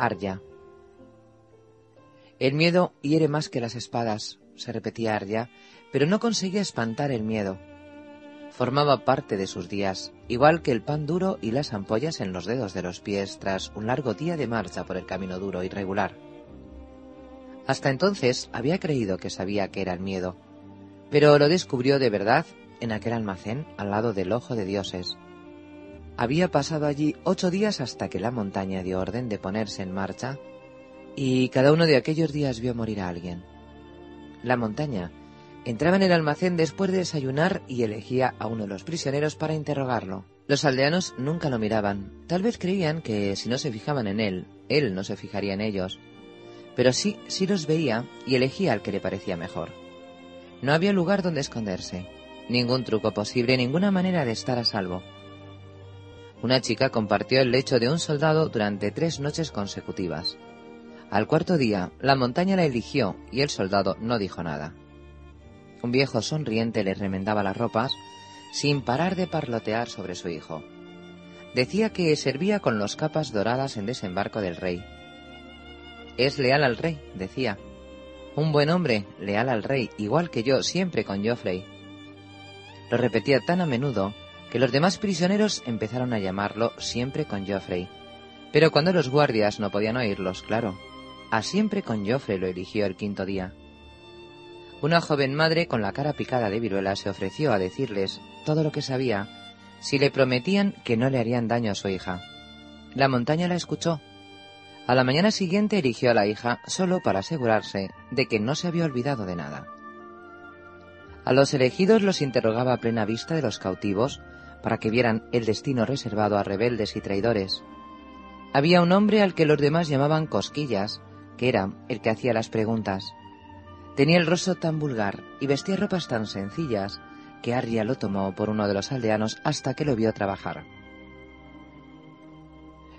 Arya. El miedo hiere más que las espadas, se repetía Arya, pero no conseguía espantar el miedo. Formaba parte de sus días, igual que el pan duro y las ampollas en los dedos de los pies tras un largo día de marcha por el camino duro y regular. Hasta entonces había creído que sabía que era el miedo, pero lo descubrió de verdad en aquel almacén al lado del ojo de dioses. Había pasado allí ocho días hasta que la montaña dio orden de ponerse en marcha y cada uno de aquellos días vio morir a alguien. La montaña entraba en el almacén después de desayunar y elegía a uno de los prisioneros para interrogarlo. Los aldeanos nunca lo miraban. Tal vez creían que si no se fijaban en él, él no se fijaría en ellos. Pero sí, sí los veía y elegía al que le parecía mejor. No había lugar donde esconderse, ningún truco posible, ninguna manera de estar a salvo. Una chica compartió el lecho de un soldado durante tres noches consecutivas. Al cuarto día, la montaña la eligió y el soldado no dijo nada. Un viejo sonriente le remendaba las ropas sin parar de parlotear sobre su hijo. Decía que servía con los capas doradas en desembarco del rey. Es leal al rey, decía. Un buen hombre, leal al rey, igual que yo, siempre con Joffrey. Lo repetía tan a menudo que los demás prisioneros empezaron a llamarlo siempre con Joffrey. Pero cuando los guardias no podían oírlos, claro, a siempre con Joffre lo eligió el quinto día. Una joven madre con la cara picada de viruela se ofreció a decirles todo lo que sabía si le prometían que no le harían daño a su hija. La montaña la escuchó. A la mañana siguiente eligió a la hija solo para asegurarse de que no se había olvidado de nada. A los elegidos los interrogaba a plena vista de los cautivos para que vieran el destino reservado a rebeldes y traidores. Había un hombre al que los demás llamaban Cosquillas, que era el que hacía las preguntas. Tenía el rostro tan vulgar y vestía ropas tan sencillas que Arya lo tomó por uno de los aldeanos hasta que lo vio trabajar.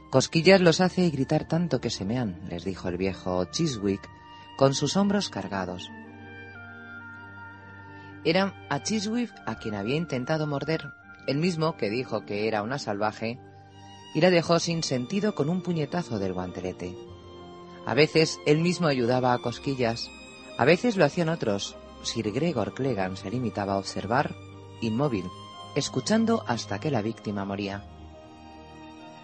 Cosquillas los hace gritar tanto que se mean, les dijo el viejo Chiswick, con sus hombros cargados. Era a Chiswick a quien había intentado morder, el mismo que dijo que era una salvaje, y la dejó sin sentido con un puñetazo del guantelete. A veces él mismo ayudaba a cosquillas, a veces lo hacían otros. Sir Gregor Cleggan se limitaba a observar, inmóvil, escuchando hasta que la víctima moría.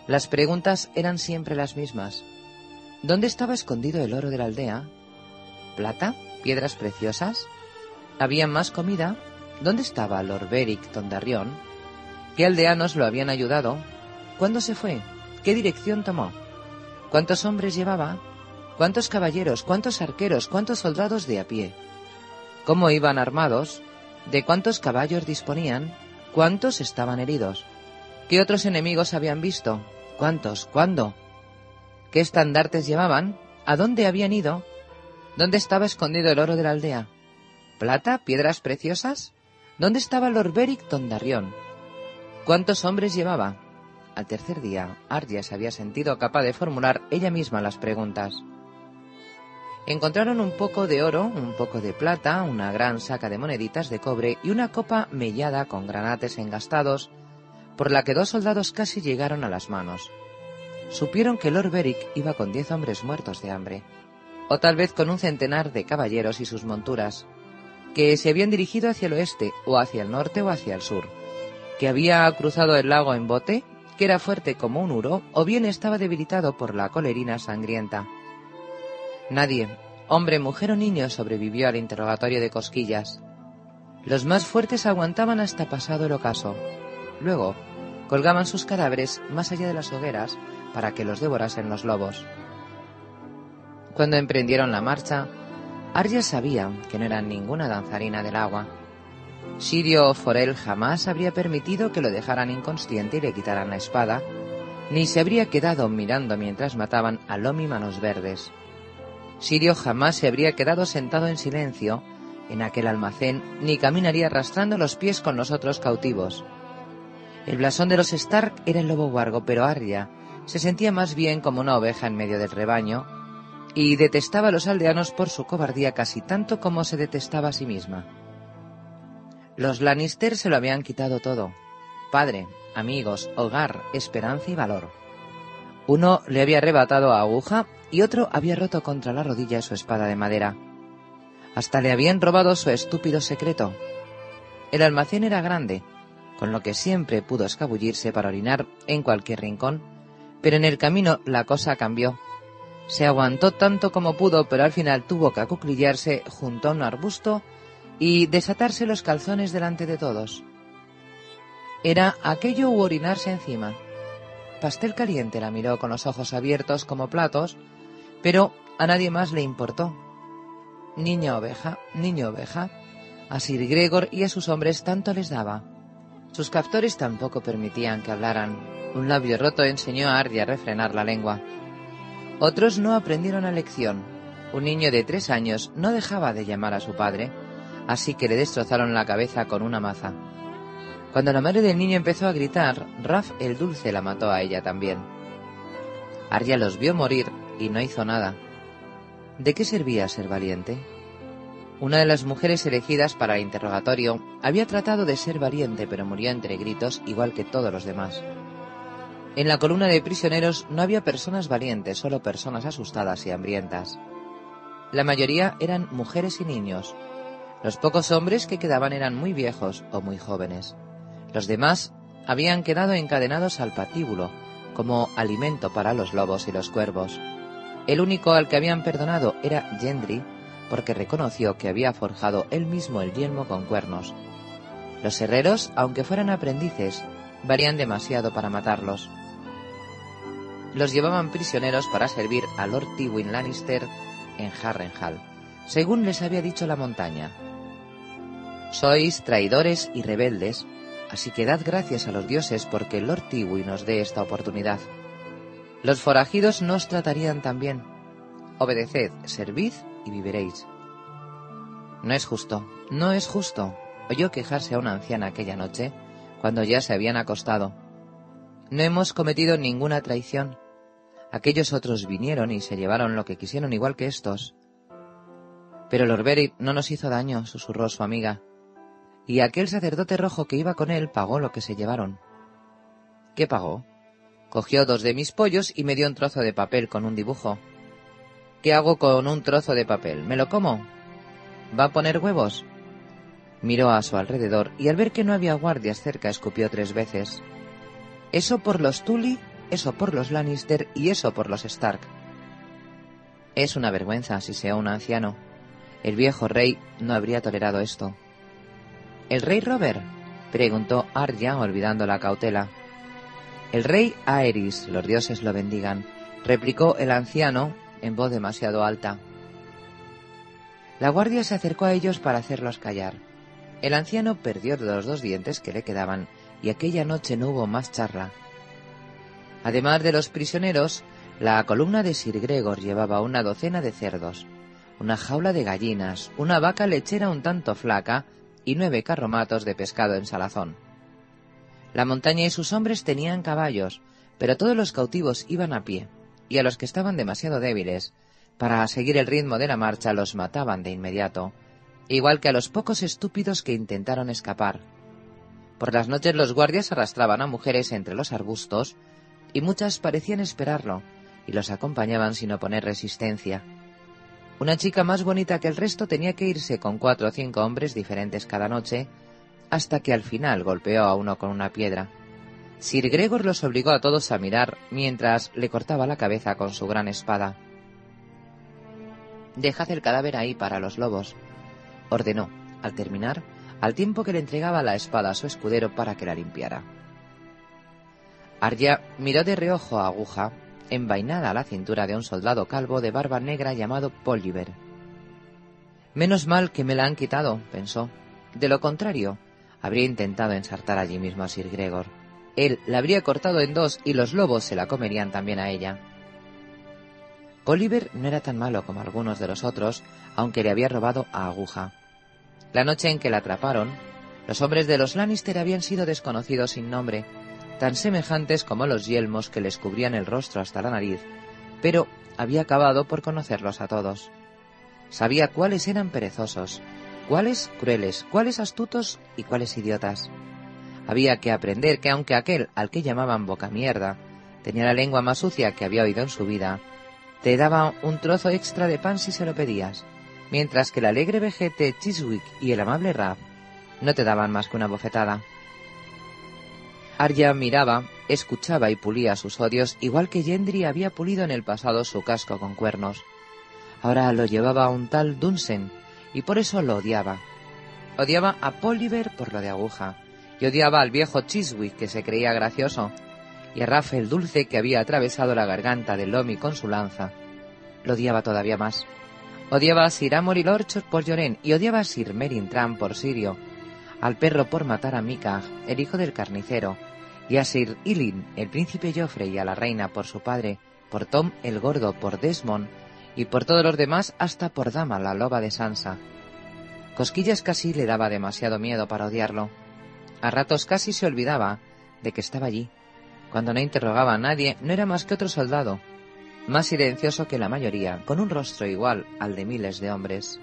Las preguntas eran siempre las mismas. ¿Dónde estaba escondido el oro de la aldea? ¿Plata? ¿Piedras preciosas? ¿Había más comida? ¿Dónde estaba Lord Beric Tondarrión? ¿Qué aldeanos lo habían ayudado? ¿Cuándo se fue? ¿Qué dirección tomó? ¿Cuántos hombres llevaba? ¿Cuántos caballeros, cuántos arqueros, cuántos soldados de a pie? ¿Cómo iban armados? ¿De cuántos caballos disponían? ¿Cuántos estaban heridos? ¿Qué otros enemigos habían visto? ¿Cuántos? ¿Cuándo? ¿Qué estandartes llevaban? ¿A dónde habían ido? ¿Dónde estaba escondido el oro de la aldea? ¿Plata? ¿Piedras preciosas? ¿Dónde estaba Lord Beric Dondarrión? ¿Cuántos hombres llevaba? Al tercer día, Arya se había sentido capaz de formular ella misma las preguntas. Encontraron un poco de oro, un poco de plata, una gran saca de moneditas de cobre y una copa mellada con granates engastados, por la que dos soldados casi llegaron a las manos. Supieron que Lord Beric iba con diez hombres muertos de hambre, o tal vez con un centenar de caballeros y sus monturas, que se habían dirigido hacia el oeste, o hacia el norte o hacia el sur, que había cruzado el lago en bote, que era fuerte como un uro, o bien estaba debilitado por la colerina sangrienta Nadie, hombre, mujer o niño, sobrevivió al interrogatorio de cosquillas. Los más fuertes aguantaban hasta pasado el ocaso. Luego, colgaban sus cadáveres más allá de las hogueras para que los devorasen los lobos. Cuando emprendieron la marcha, Arya sabía que no eran ninguna danzarina del agua. Sirio Forel jamás habría permitido que lo dejaran inconsciente y le quitaran la espada, ni se habría quedado mirando mientras mataban a Lomi Manos Verdes. Sirio jamás se habría quedado sentado en silencio en aquel almacén, ni caminaría arrastrando los pies con los otros cautivos. El blasón de los Stark era el lobo guargo, pero Arya se sentía más bien como una oveja en medio del rebaño y detestaba a los aldeanos por su cobardía casi tanto como se detestaba a sí misma. Los Lannister se lo habían quitado todo. Padre, amigos, hogar, esperanza y valor. Uno le había arrebatado a aguja y otro había roto contra la rodilla su espada de madera. Hasta le habían robado su estúpido secreto. El almacén era grande, con lo que siempre pudo escabullirse para orinar en cualquier rincón, pero en el camino la cosa cambió. Se aguantó tanto como pudo, pero al final tuvo que acuclillarse junto a un arbusto y desatarse los calzones delante de todos. Era aquello u orinarse encima. Pastel Caliente la miró con los ojos abiertos como platos, pero a nadie más le importó. Niña oveja, niño oveja, a Sir Gregor y a sus hombres tanto les daba. Sus captores tampoco permitían que hablaran. Un labio roto enseñó a Ardi a refrenar la lengua. Otros no aprendieron la lección. Un niño de tres años no dejaba de llamar a su padre, así que le destrozaron la cabeza con una maza. Cuando la madre del niño empezó a gritar, Raf el dulce la mató a ella también. Arya los vio morir y no hizo nada. ¿De qué servía ser valiente? Una de las mujeres elegidas para el interrogatorio había tratado de ser valiente, pero murió entre gritos igual que todos los demás. En la columna de prisioneros no había personas valientes, solo personas asustadas y hambrientas. La mayoría eran mujeres y niños. Los pocos hombres que quedaban eran muy viejos o muy jóvenes. Los demás habían quedado encadenados al patíbulo, como alimento para los lobos y los cuervos. El único al que habían perdonado era Gendry, porque reconoció que había forjado él mismo el yelmo con cuernos. Los herreros, aunque fueran aprendices, varían demasiado para matarlos. Los llevaban prisioneros para servir a Lord Tywin Lannister en Harrenhal, según les había dicho la montaña. Sois traidores y rebeldes, así que dad gracias a los dioses porque Lord Tywin nos dé esta oportunidad. Los forajidos no os tratarían tan bien. Obedeced, servid y viviréis. No es justo, no es justo, oyó quejarse a una anciana aquella noche, cuando ya se habían acostado. No hemos cometido ninguna traición. Aquellos otros vinieron y se llevaron lo que quisieron igual que estos. Pero Lord Beric no nos hizo daño, susurró su amiga. Y aquel sacerdote rojo que iba con él pagó lo que se llevaron. ¿Qué pagó? Cogió dos de mis pollos y me dio un trozo de papel con un dibujo. ¿Qué hago con un trozo de papel? ¿Me lo como? ¿Va a poner huevos? Miró a su alrededor y al ver que no había guardias cerca escupió tres veces. Eso por los Tully, eso por los Lannister y eso por los Stark. Es una vergüenza si sea un anciano. El viejo rey no habría tolerado esto. ¿El rey Robert? preguntó Arya olvidando la cautela. El rey Aerys, los dioses lo bendigan, replicó el anciano en voz demasiado alta. La guardia se acercó a ellos para hacerlos callar. El anciano perdió los dos dientes que le quedaban y aquella noche no hubo más charla. Además de los prisioneros, la columna de Sir Gregor llevaba una docena de cerdos, una jaula de gallinas, una vaca lechera un tanto flaca y nueve carromatos de pescado en salazón. La montaña y sus hombres tenían caballos, pero todos los cautivos iban a pie, y a los que estaban demasiado débiles para seguir el ritmo de la marcha los mataban de inmediato, igual que a los pocos estúpidos que intentaron escapar. Por las noches los guardias arrastraban a mujeres entre los arbustos, y muchas parecían esperarlo, y los acompañaban sin oponer resistencia. Una chica más bonita que el resto tenía que irse con cuatro o cinco hombres diferentes cada noche, hasta que al final golpeó a uno con una piedra. Sir Gregor los obligó a todos a mirar mientras le cortaba la cabeza con su gran espada. Dejad el cadáver ahí para los lobos, ordenó, al terminar, al tiempo que le entregaba la espada a su escudero para que la limpiara. Arya miró de reojo a Aguja envainada a la cintura de un soldado calvo de barba negra llamado Poliver. Menos mal que me la han quitado, pensó. De lo contrario, habría intentado ensartar allí mismo a Sir Gregor. Él la habría cortado en dos y los lobos se la comerían también a ella. Oliver no era tan malo como algunos de los otros, aunque le había robado a Aguja. La noche en que la atraparon, los hombres de los Lannister habían sido desconocidos sin nombre, tan semejantes como los yelmos que les cubrían el rostro hasta la nariz, pero había acabado por conocerlos a todos. Sabía cuáles eran perezosos, cuáles crueles, cuáles astutos y cuáles idiotas. Había que aprender que aunque aquel al que llamaban boca mierda tenía la lengua más sucia que había oído en su vida, te daba un trozo extra de pan si se lo pedías, mientras que el alegre vejete Chiswick y el amable Rap no te daban más que una bofetada. Arya miraba, escuchaba y pulía sus odios, igual que Gendry había pulido en el pasado su casco con cuernos. Ahora lo llevaba un tal Dunsen, y por eso lo odiaba. Odiaba a Poliver por lo de aguja, y odiaba al viejo Chiswick que se creía gracioso, y a Rafael Dulce que había atravesado la garganta de Lomi con su lanza. Lo odiaba todavía más. Odiaba a Sir Amory Lorchot por Lloren y odiaba a Sir Merin Tram por Sirio, al perro por matar a Mikag, el hijo del carnicero, y a Sir Ilin, el príncipe Joffrey, y a la reina por su padre, por Tom el gordo, por Desmond, y por todos los demás hasta por Dama, la loba de Sansa. Cosquillas casi le daba demasiado miedo para odiarlo. A ratos casi se olvidaba de que estaba allí, cuando no interrogaba a nadie, no era más que otro soldado, más silencioso que la mayoría, con un rostro igual al de miles de hombres.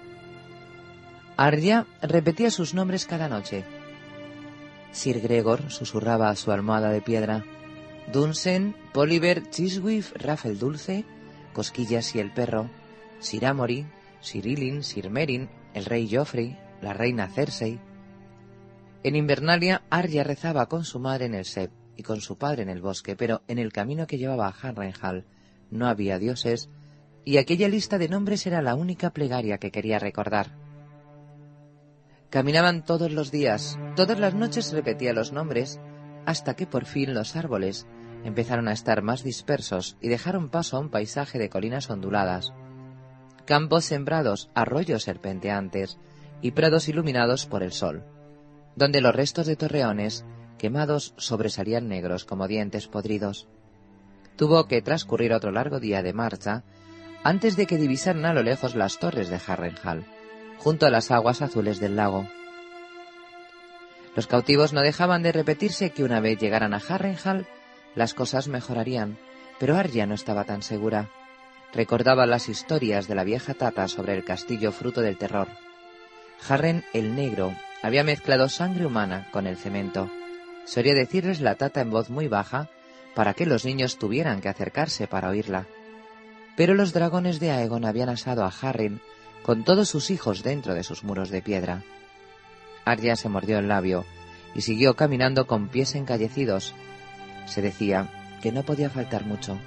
Arya repetía sus nombres cada noche. Sir Gregor susurraba a su almohada de piedra. Dunsen, Poliver, Chiswiff, Rafael Dulce, Cosquillas y el perro, Sir Amory, Sir Ilin, Sir Merin, el rey Joffrey, la reina Cersei. En Invernalia, Arya rezaba con su madre en el Sep y con su padre en el bosque, pero en el camino que llevaba a Harrenhal no había dioses, y aquella lista de nombres era la única plegaria que quería recordar. Caminaban todos los días, todas las noches repetía los nombres, hasta que por fin los árboles empezaron a estar más dispersos y dejaron paso a un paisaje de colinas onduladas, campos sembrados, arroyos serpenteantes y prados iluminados por el sol, donde los restos de torreones quemados sobresalían negros como dientes podridos. Tuvo que transcurrir otro largo día de marcha antes de que divisaran a lo lejos las torres de Harrenhal, junto a las aguas azules del lago. Los cautivos no dejaban de repetirse que una vez llegaran a Harrenhal las cosas mejorarían, pero Arya no estaba tan segura. Recordaba las historias de la vieja Tata sobre el castillo fruto del terror. Harren el Negro había mezclado sangre humana con el cemento solía decirles la tata en voz muy baja para que los niños tuvieran que acercarse para oírla. Pero los dragones de Aegon habían asado a Harren con todos sus hijos dentro de sus muros de piedra. Arya se mordió el labio y siguió caminando con pies encallecidos. Se decía que no podía faltar mucho.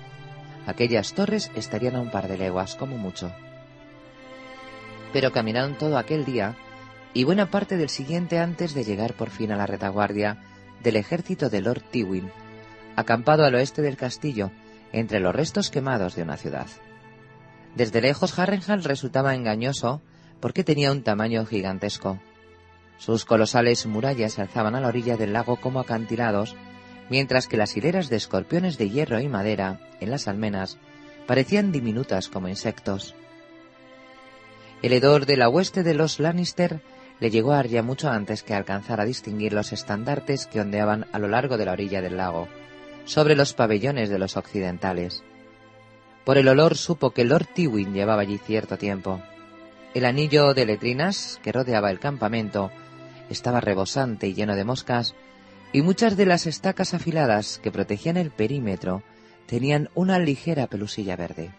Aquellas torres estarían a un par de leguas, como mucho. Pero caminaron todo aquel día y buena parte del siguiente antes de llegar por fin a la retaguardia del ejército de Lord Tywin, acampado al oeste del castillo, entre los restos quemados de una ciudad. Desde lejos Harrenhal resultaba engañoso porque tenía un tamaño gigantesco. Sus colosales murallas se alzaban a la orilla del lago como acantilados, mientras que las hileras de escorpiones de hierro y madera en las almenas parecían diminutas como insectos. El hedor de la hueste de los Lannister le llegó a Arya mucho antes que alcanzara a distinguir los estandartes que ondeaban a lo largo de la orilla del lago, sobre los pabellones de los occidentales. Por el olor supo que Lord Tywin llevaba allí cierto tiempo. El anillo de letrinas que rodeaba el campamento estaba rebosante y lleno de moscas, y muchas de las estacas afiladas que protegían el perímetro tenían una ligera pelusilla verde.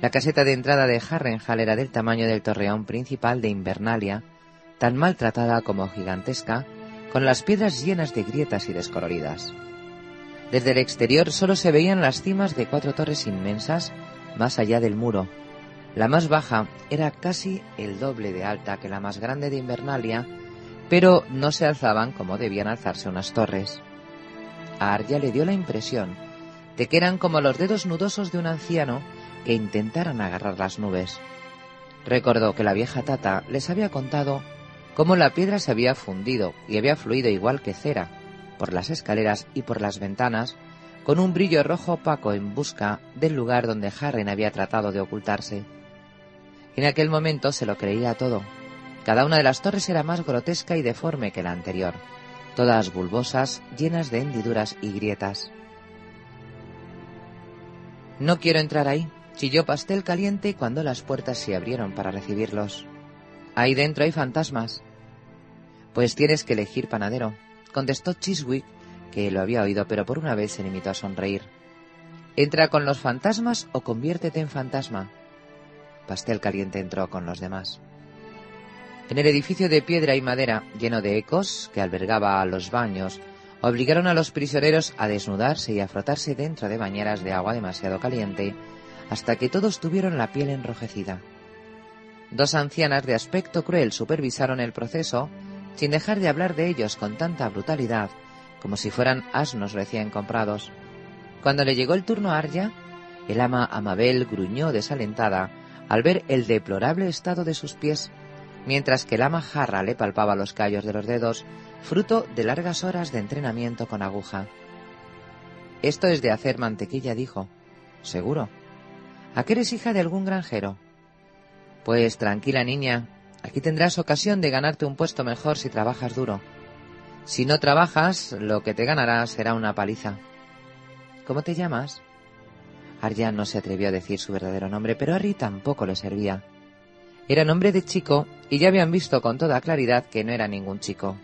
La caseta de entrada de Harrenhal era del tamaño del torreón principal de Invernalia, tan maltratada como gigantesca, con las piedras llenas de grietas y descoloridas. Desde el exterior solo se veían las cimas de cuatro torres inmensas más allá del muro. La más baja era casi el doble de alta que la más grande de Invernalia, pero no se alzaban como debían alzarse unas torres. A Arya le dio la impresión de que eran como los dedos nudosos de un anciano que intentaran agarrar las nubes. Recordó que la vieja Tata les había contado cómo la piedra se había fundido y había fluido igual que cera por las escaleras y por las ventanas con un brillo rojo opaco en busca del lugar donde Harren había tratado de ocultarse. En aquel momento se lo creía todo. Cada una de las torres era más grotesca y deforme que la anterior, todas bulbosas, llenas de hendiduras y grietas. No quiero entrar ahí, Chilló pastel caliente cuando las puertas se abrieron para recibirlos. Ahí dentro hay fantasmas. Pues tienes que elegir panadero, contestó Chiswick, que lo había oído, pero por una vez se limitó a sonreír. Entra con los fantasmas o conviértete en fantasma. Pastel Caliente entró con los demás. En el edificio de piedra y madera, lleno de ecos, que albergaba los baños, obligaron a los prisioneros a desnudarse y a frotarse dentro de bañeras de agua demasiado caliente, hasta que todos tuvieron la piel enrojecida. Dos ancianas de aspecto cruel supervisaron el proceso, sin dejar de hablar de ellos con tanta brutalidad, como si fueran asnos recién comprados. Cuando le llegó el turno a Arya, el ama Amabel gruñó desalentada al ver el deplorable estado de sus pies, mientras que el ama Jarra le palpaba los callos de los dedos, fruto de largas horas de entrenamiento con aguja. Esto es de hacer mantequilla, dijo. Seguro. ¿A qué eres hija de algún granjero? Pues tranquila niña, aquí tendrás ocasión de ganarte un puesto mejor si trabajas duro. Si no trabajas, lo que te ganarás será una paliza. ¿Cómo te llamas? Arya no se atrevió a decir su verdadero nombre, pero Harry tampoco le servía. Era nombre de chico y ya habían visto con toda claridad que no era ningún chico.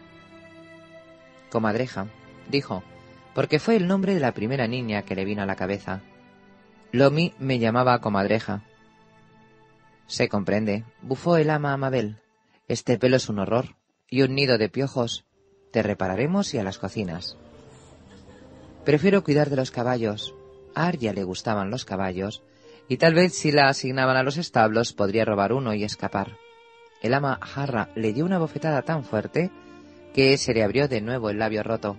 Comadreja, dijo, porque fue el nombre de la primera niña que le vino a la cabeza. Lomi me llamaba comadreja. Se comprende, bufó el ama Amabel. Este pelo es un horror. Y un nido de piojos. Te repararemos y a las cocinas. Prefiero cuidar de los caballos. A Arya le gustaban los caballos, y tal vez si la asignaban a los establos podría robar uno y escapar. El ama Jarra le dio una bofetada tan fuerte que se le abrió de nuevo el labio roto.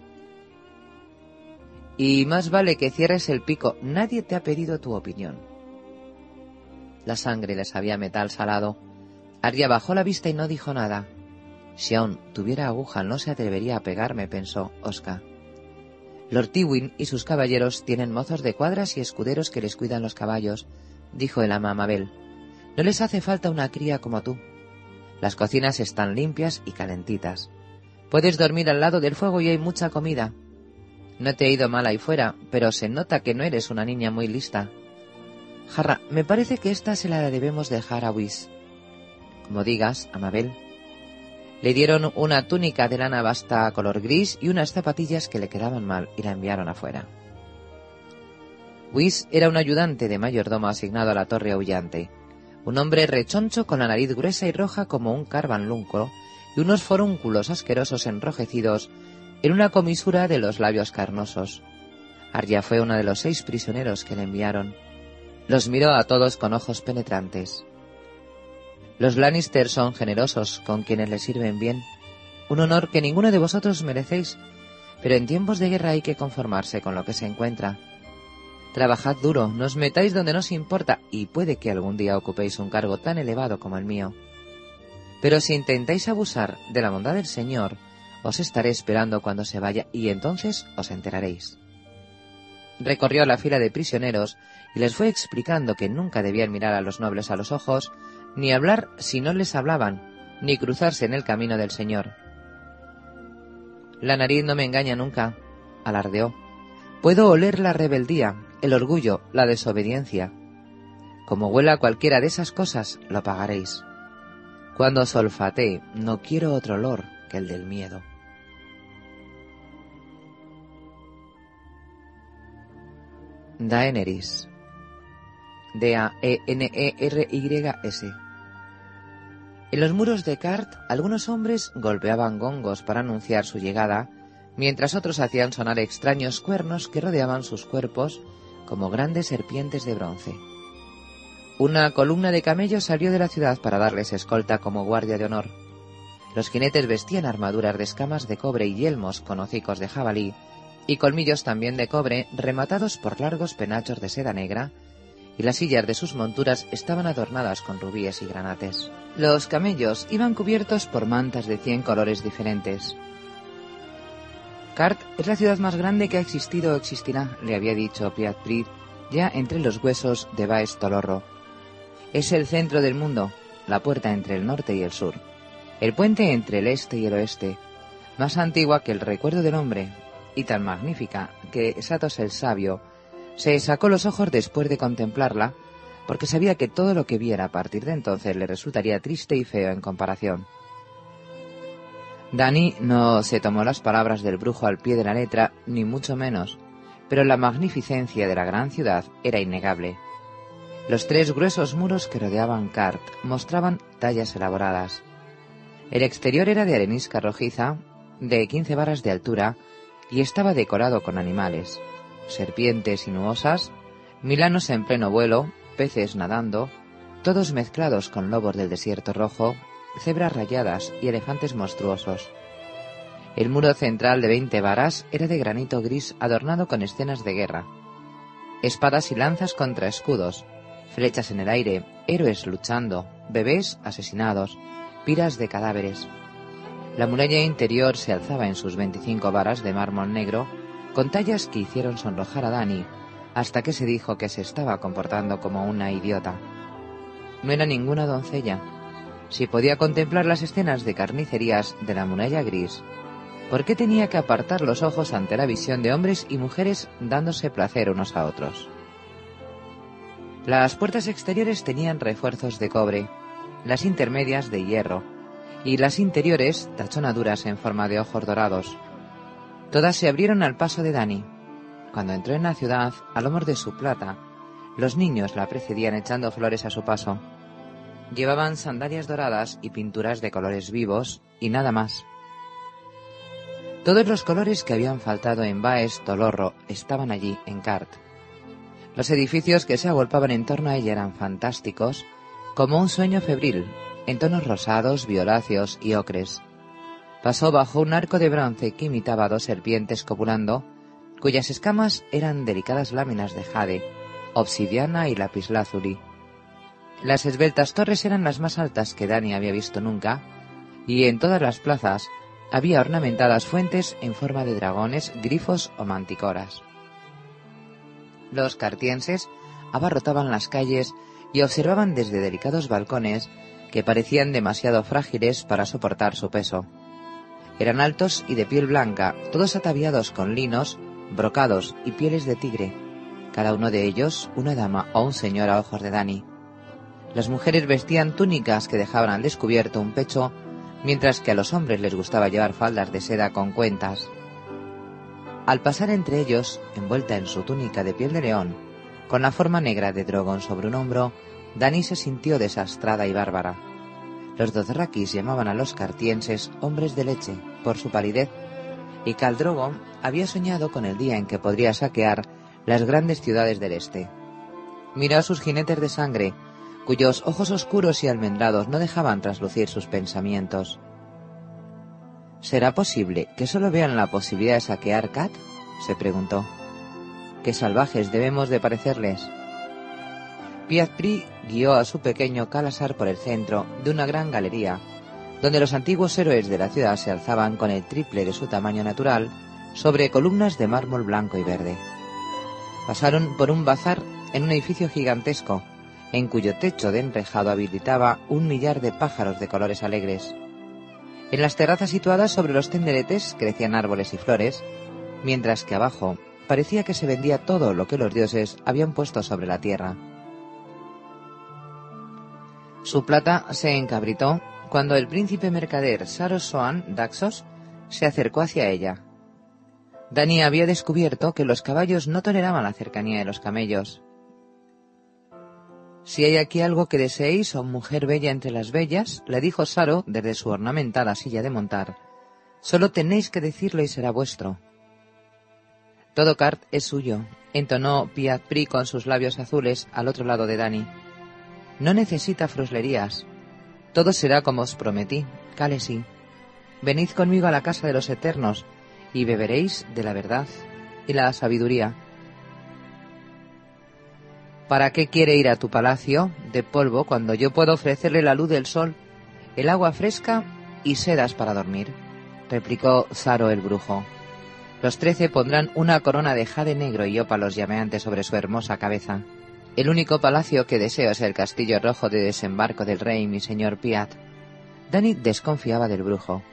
Y más vale que cierres el pico. Nadie te ha pedido tu opinión. La sangre le sabía metal salado. Arya bajó la vista y no dijo nada. Si aún tuviera aguja no se atrevería a pegarme, pensó Oscar. Lord Tywin y sus caballeros tienen mozos de cuadras y escuderos que les cuidan los caballos, dijo el ama Mabel. No les hace falta una cría como tú. Las cocinas están limpias y calentitas. Puedes dormir al lado del fuego y hay mucha comida. No te he ido mal ahí fuera, pero se nota que no eres una niña muy lista. Jarra, me parece que esta se la debemos dejar a Whis. Como digas, Amabel. Le dieron una túnica de lana basta color gris y unas zapatillas que le quedaban mal y la enviaron afuera. Whis era un ayudante de mayordomo asignado a la torre aullante, un hombre rechoncho con la nariz gruesa y roja como un carvanlunco y unos forúnculos asquerosos enrojecidos en una comisura de los labios carnosos. Arya fue uno de los seis prisioneros que le enviaron. Los miró a todos con ojos penetrantes. Los Lannister son generosos con quienes les sirven bien, un honor que ninguno de vosotros merecéis, pero en tiempos de guerra hay que conformarse con lo que se encuentra. Trabajad duro, no os metáis donde no os importa, y puede que algún día ocupéis un cargo tan elevado como el mío. Pero si intentáis abusar de la bondad del Señor, os estaré esperando cuando se vaya, y entonces os enteraréis. Recorrió la fila de prisioneros y les fue explicando que nunca debían mirar a los nobles a los ojos, ni hablar si no les hablaban, ni cruzarse en el camino del Señor. La nariz no me engaña nunca, alardeó. Puedo oler la rebeldía, el orgullo, la desobediencia. Como huela cualquiera de esas cosas, lo pagaréis. Cuando solfatee, no quiero otro olor que el del miedo. Daenerys D-A-E-N-E-R-Y-S. En los muros de Cart, algunos hombres golpeaban gongos para anunciar su llegada, mientras otros hacían sonar extraños cuernos que rodeaban sus cuerpos como grandes serpientes de bronce. Una columna de camellos salió de la ciudad para darles escolta como guardia de honor. Los jinetes vestían armaduras de escamas de cobre y yelmos con hocicos de jabalí y colmillos también de cobre rematados por largos penachos de seda negra y las sillas de sus monturas estaban adornadas con rubíes y granates. Los camellos iban cubiertos por mantas de cien colores diferentes. Cart es la ciudad más grande que ha existido o existirá, le había dicho Piat Prid, ya entre los huesos de Baes Tolorro. Es el centro del mundo, la puerta entre el norte y el sur, el puente entre el este y el oeste, más antigua que el recuerdo del hombre, y tan magnífica que Satos el sabio se sacó los ojos después de contemplarla, porque sabía que todo lo que viera a partir de entonces le resultaría triste y feo en comparación. Dani no se tomó las palabras del brujo al pie de la letra, ni mucho menos, pero la magnificencia de la gran ciudad era innegable. Los tres gruesos muros que rodeaban Cart mostraban tallas elaboradas. El exterior era de arenisca rojiza, de quince varas de altura, y estaba decorado con animales, serpientes sinuosas, milanos en pleno vuelo, peces nadando, todos mezclados con lobos del desierto rojo, cebras rayadas y elefantes monstruosos. El muro central de veinte varas era de granito gris adornado con escenas de guerra. Espadas y lanzas contra escudos, flechas en el aire, héroes luchando, bebés asesinados, piras de cadáveres. La muralla interior se alzaba en sus veinticinco varas de mármol negro, con tallas que hicieron sonrojar a Dani, hasta que se dijo que se estaba comportando como una idiota. No era ninguna doncella, si podía contemplar las escenas de carnicerías de la muralla gris, ¿por qué tenía que apartar los ojos ante la visión de hombres y mujeres dándose placer unos a otros? Las puertas exteriores tenían refuerzos de cobre, las intermedias de hierro y las interiores tachonaduras en forma de ojos dorados. Todas se abrieron al paso de Dani. Cuando entró en la ciudad, a lomos de su plata, los niños la precedían echando flores a su paso. Llevaban sandalias doradas y pinturas de colores vivos y nada más. Todos los colores que habían faltado en Baes Tolorro estaban allí, en Cart. Los edificios que se agolpaban en torno a ella eran fantásticos, como un sueño febril, en tonos rosados, violáceos y ocres. Pasó bajo un arco de bronce que imitaba dos serpientes copulando, cuyas escamas eran delicadas láminas de jade, obsidiana y lapislázuli. Las esbeltas torres eran las más altas que Dani había visto nunca, y en todas las plazas había ornamentadas fuentes en forma de dragones, grifos o manticoras. Los cartienses abarrotaban las calles y observaban desde delicados balcones que parecían demasiado frágiles para soportar su peso. Eran altos y de piel blanca, todos ataviados con linos, brocados y pieles de tigre, cada uno de ellos una dama o un señor a ojos de Dani. Las mujeres vestían túnicas que dejaban al descubierto un pecho, mientras que a los hombres les gustaba llevar faldas de seda con cuentas. Al pasar entre ellos, envuelta en su túnica de piel de león, con la forma negra de Drogon sobre un hombro, Dani se sintió desastrada y bárbara. Los dothraki llamaban a los cartienses hombres de leche por su palidez, y Drogon había soñado con el día en que podría saquear las grandes ciudades del este. Miró a sus jinetes de sangre, cuyos ojos oscuros y almendrados no dejaban traslucir sus pensamientos. ¿Será posible que solo vean la posibilidad de saquear Cat? se preguntó. ¿Qué salvajes debemos de parecerles? Piazpri guió a su pequeño Calasar por el centro de una gran galería, donde los antiguos héroes de la ciudad se alzaban con el triple de su tamaño natural sobre columnas de mármol blanco y verde. Pasaron por un bazar en un edificio gigantesco, en cuyo techo de enrejado habilitaba un millar de pájaros de colores alegres. En las terrazas situadas sobre los tenderetes crecían árboles y flores, mientras que abajo parecía que se vendía todo lo que los dioses habían puesto sobre la tierra. Su plata se encabritó cuando el príncipe mercader Saros Soan Daxos se acercó hacia ella. Dani había descubierto que los caballos no toleraban la cercanía de los camellos, si hay aquí algo que deseéis, oh mujer bella entre las bellas, le dijo Saro desde su ornamentada silla de montar, solo tenéis que decirlo y será vuestro. Todo Cart es suyo, entonó Piazpri con sus labios azules al otro lado de Dani. No necesita fruslerías. Todo será como os prometí, Calesi. Venid conmigo a la casa de los eternos y beberéis de la verdad y la sabiduría. ¿Para qué quiere ir a tu palacio de polvo cuando yo puedo ofrecerle la luz del sol, el agua fresca y sedas para dormir? replicó Zaro el brujo. Los trece pondrán una corona de jade negro y ópalos llameantes sobre su hermosa cabeza. El único palacio que deseo es el castillo rojo de desembarco del rey, mi señor Piat. Dani desconfiaba del brujo.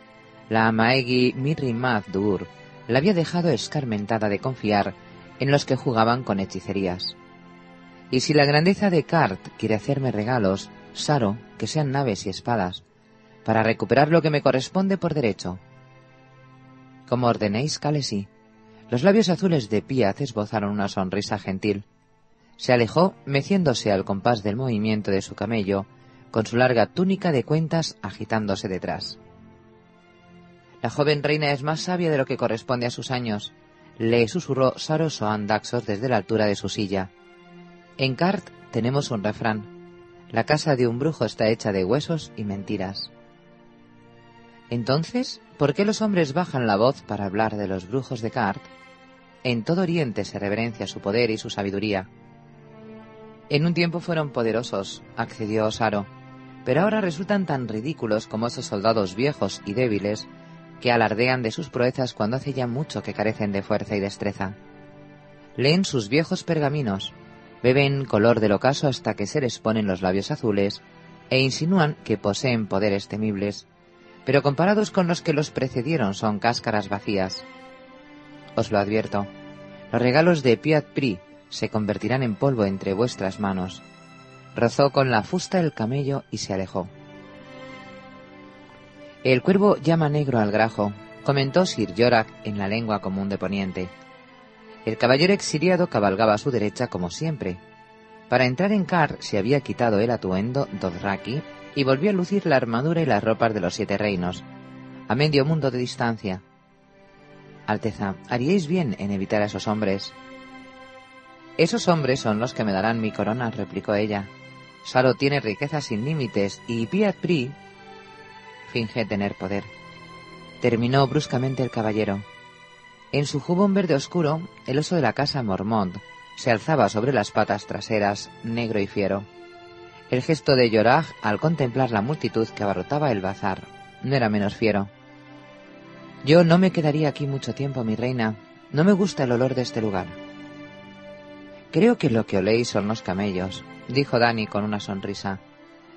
La Maegi Mirrimad Dur la había dejado escarmentada de confiar en los que jugaban con hechicerías. Y si la grandeza de Cart quiere hacerme regalos, Saro, que sean naves y espadas, para recuperar lo que me corresponde por derecho, Como ordenéis, Calesi. Los labios azules de Piaz esbozaron una sonrisa gentil. Se alejó, meciéndose al compás del movimiento de su camello, con su larga túnica de cuentas agitándose detrás. La joven reina es más sabia de lo que corresponde a sus años, le susurró Saro Soan Daxos desde la altura de su silla. En Cart tenemos un refrán. La casa de un brujo está hecha de huesos y mentiras. Entonces, ¿por qué los hombres bajan la voz para hablar de los brujos de Cart? En todo Oriente se reverencia su poder y su sabiduría. En un tiempo fueron poderosos, accedió Osaro, pero ahora resultan tan ridículos como esos soldados viejos y débiles que alardean de sus proezas cuando hace ya mucho que carecen de fuerza y destreza. Leen sus viejos pergaminos, beben color del ocaso hasta que se les ponen los labios azules e insinúan que poseen poderes temibles, pero comparados con los que los precedieron son cáscaras vacías. Os lo advierto, los regalos de Piat Pri se convertirán en polvo entre vuestras manos. Rozó con la fusta el camello y se alejó. El cuervo llama negro al grajo, comentó Sir Yorak en la lengua común de Poniente. El caballero exiliado cabalgaba a su derecha como siempre. Para entrar en Car se había quitado el atuendo Dothraki y volvió a lucir la armadura y las ropas de los siete reinos, a medio mundo de distancia. Alteza, haríais bien en evitar a esos hombres. Esos hombres son los que me darán mi corona, replicó ella. Saro tiene riquezas sin límites y Piat Pri finge tener poder. Terminó bruscamente el caballero. En su jubón verde oscuro, el oso de la casa Mormont se alzaba sobre las patas traseras, negro y fiero. El gesto de Yoraj al contemplar la multitud que abarrotaba el bazar no era menos fiero. Yo no me quedaría aquí mucho tiempo, mi reina. No me gusta el olor de este lugar. Creo que lo que oléis son los camellos, dijo Dani con una sonrisa.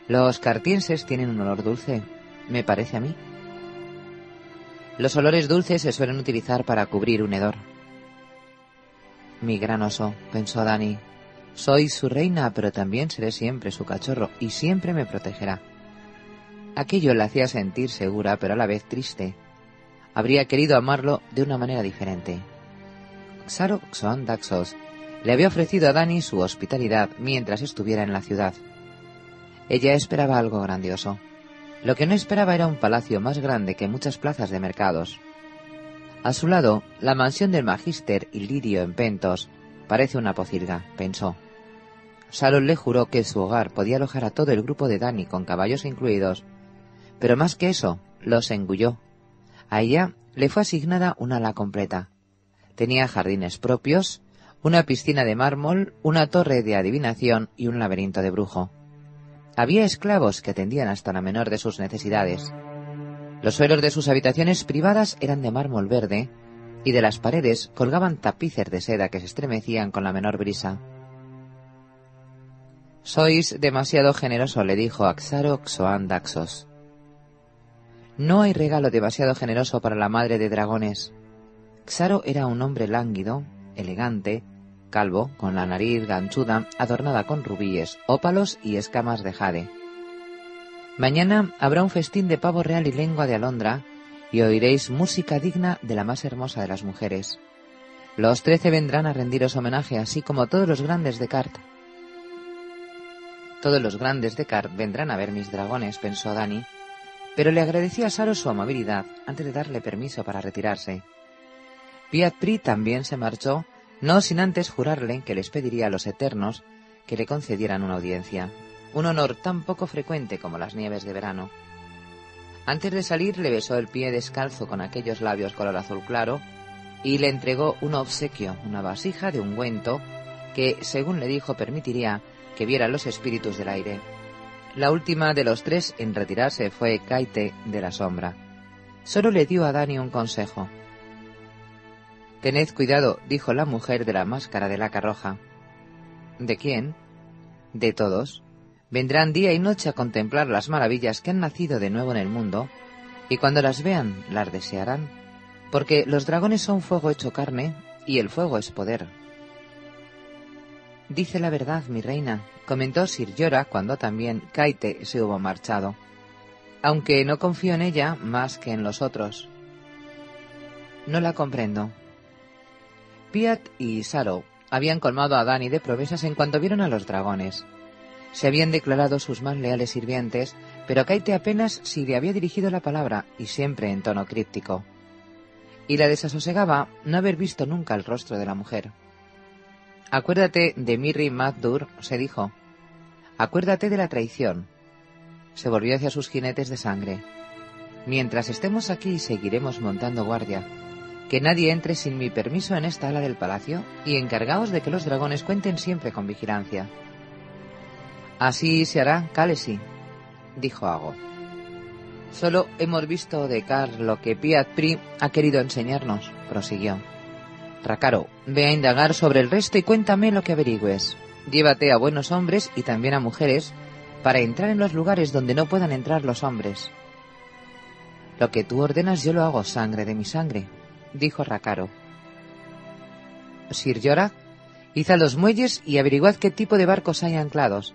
Los cartienses tienen un olor dulce, me parece a mí. Los olores dulces se suelen utilizar para cubrir un hedor. Mi gran oso, pensó Dani, soy su reina, pero también seré siempre su cachorro y siempre me protegerá. Aquello la hacía sentir segura, pero a la vez triste. Habría querido amarlo de una manera diferente. Xaro Xoan Daxos le había ofrecido a Dani su hospitalidad mientras estuviera en la ciudad. Ella esperaba algo grandioso. Lo que no esperaba era un palacio más grande que muchas plazas de mercados. A su lado, la mansión del magíster Ilirio en Pentos parece una pocilga, pensó. Salon le juró que su hogar podía alojar a todo el grupo de Dani con caballos incluidos, pero más que eso, los engulló. A ella le fue asignada una ala completa. Tenía jardines propios, una piscina de mármol, una torre de adivinación y un laberinto de brujo. Había esclavos que atendían hasta la menor de sus necesidades. Los suelos de sus habitaciones privadas eran de mármol verde y de las paredes colgaban tapices de seda que se estremecían con la menor brisa. Sois demasiado generoso, le dijo Axaro Xoan Daxos. No hay regalo demasiado generoso para la madre de dragones. Xaro era un hombre lánguido, elegante, calvo, con la nariz ganchuda, adornada con rubíes, ópalos y escamas de jade. Mañana habrá un festín de pavo real y lengua de alondra, y oiréis música digna de la más hermosa de las mujeres. Los trece vendrán a rendiros homenaje, así como todos los grandes de Cart. Todos los grandes de Car vendrán a ver mis dragones, pensó Dani, pero le agradeció a Saro su amabilidad antes de darle permiso para retirarse. Piat Pri también se marchó, no sin antes jurarle que les pediría a los eternos que le concedieran una audiencia, un honor tan poco frecuente como las nieves de verano. Antes de salir le besó el pie descalzo con aquellos labios color azul claro y le entregó un obsequio, una vasija de ungüento que, según le dijo, permitiría que viera los espíritus del aire. La última de los tres en retirarse fue Kaite de la sombra. Solo le dio a Dani un consejo. Tened cuidado, dijo la mujer de la máscara de laca roja. ¿De quién? De todos. Vendrán día y noche a contemplar las maravillas que han nacido de nuevo en el mundo, y cuando las vean las desearán, porque los dragones son fuego hecho carne, y el fuego es poder. Dice la verdad, mi reina, comentó Sir Yora cuando también Kaite se hubo marchado. Aunque no confío en ella más que en los otros. No la comprendo. Piat y Saro habían colmado a Dani de promesas en cuanto vieron a los dragones. Se habían declarado sus más leales sirvientes, pero Kaite apenas si le había dirigido la palabra, y siempre en tono críptico. Y la desasosegaba no haber visto nunca el rostro de la mujer. Acuérdate de Mirri Maddur, se dijo. Acuérdate de la traición. Se volvió hacia sus jinetes de sangre. Mientras estemos aquí seguiremos montando guardia. Que nadie entre sin mi permiso en esta ala del palacio y encargaos de que los dragones cuenten siempre con vigilancia. Así se hará, Kalesi, dijo Ago. Solo hemos visto de Car lo que Piat Pri ha querido enseñarnos, prosiguió. Rakaro, ve a indagar sobre el resto y cuéntame lo que averigües. Llévate a buenos hombres y también a mujeres para entrar en los lugares donde no puedan entrar los hombres. Lo que tú ordenas yo lo hago sangre de mi sangre, dijo Rakaro. Sir Yorak, id a los muelles y averiguad qué tipo de barcos hay anclados.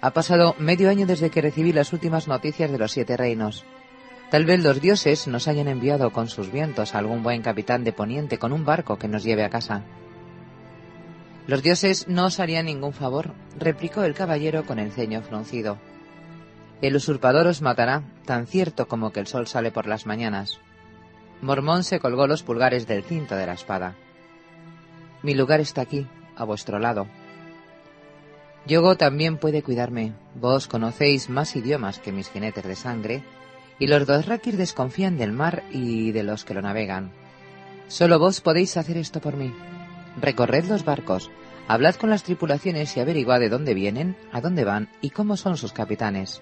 Ha pasado medio año desde que recibí las últimas noticias de los siete reinos. Tal vez los dioses nos hayan enviado con sus vientos a algún buen capitán de Poniente con un barco que nos lleve a casa. Los dioses no os harían ningún favor, replicó el caballero con el ceño fruncido. El usurpador os matará, tan cierto como que el sol sale por las mañanas. Mormón se colgó los pulgares del cinto de la espada. Mi lugar está aquí, a vuestro lado. Yogo también puede cuidarme. Vos conocéis más idiomas que mis jinetes de sangre, y los dos rakis desconfían del mar y de los que lo navegan. Solo vos podéis hacer esto por mí. Recorred los barcos, hablad con las tripulaciones y averiguad de dónde vienen, a dónde van y cómo son sus capitanes.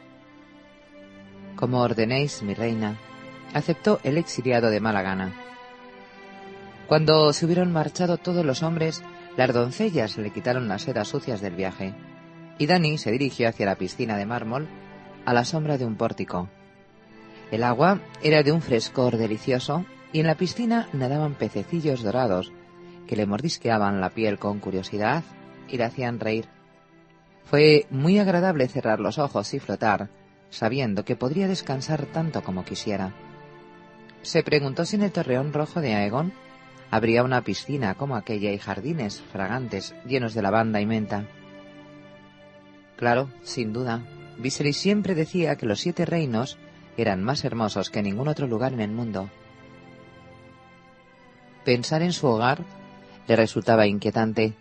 Como ordenéis, mi reina, aceptó el exiliado de mala gana. Cuando se hubieron marchado todos los hombres, las doncellas le quitaron las sedas sucias del viaje y Dani se dirigió hacia la piscina de mármol a la sombra de un pórtico. El agua era de un frescor delicioso y en la piscina nadaban pececillos dorados que le mordisqueaban la piel con curiosidad y le hacían reír. Fue muy agradable cerrar los ojos y flotar, sabiendo que podría descansar tanto como quisiera. Se preguntó si en el torreón rojo de Aegon habría una piscina como aquella y jardines fragantes llenos de lavanda y menta. Claro, sin duda. Viserys siempre decía que los siete reinos eran más hermosos que ningún otro lugar en el mundo. Pensar en su hogar le resultaba inquietante.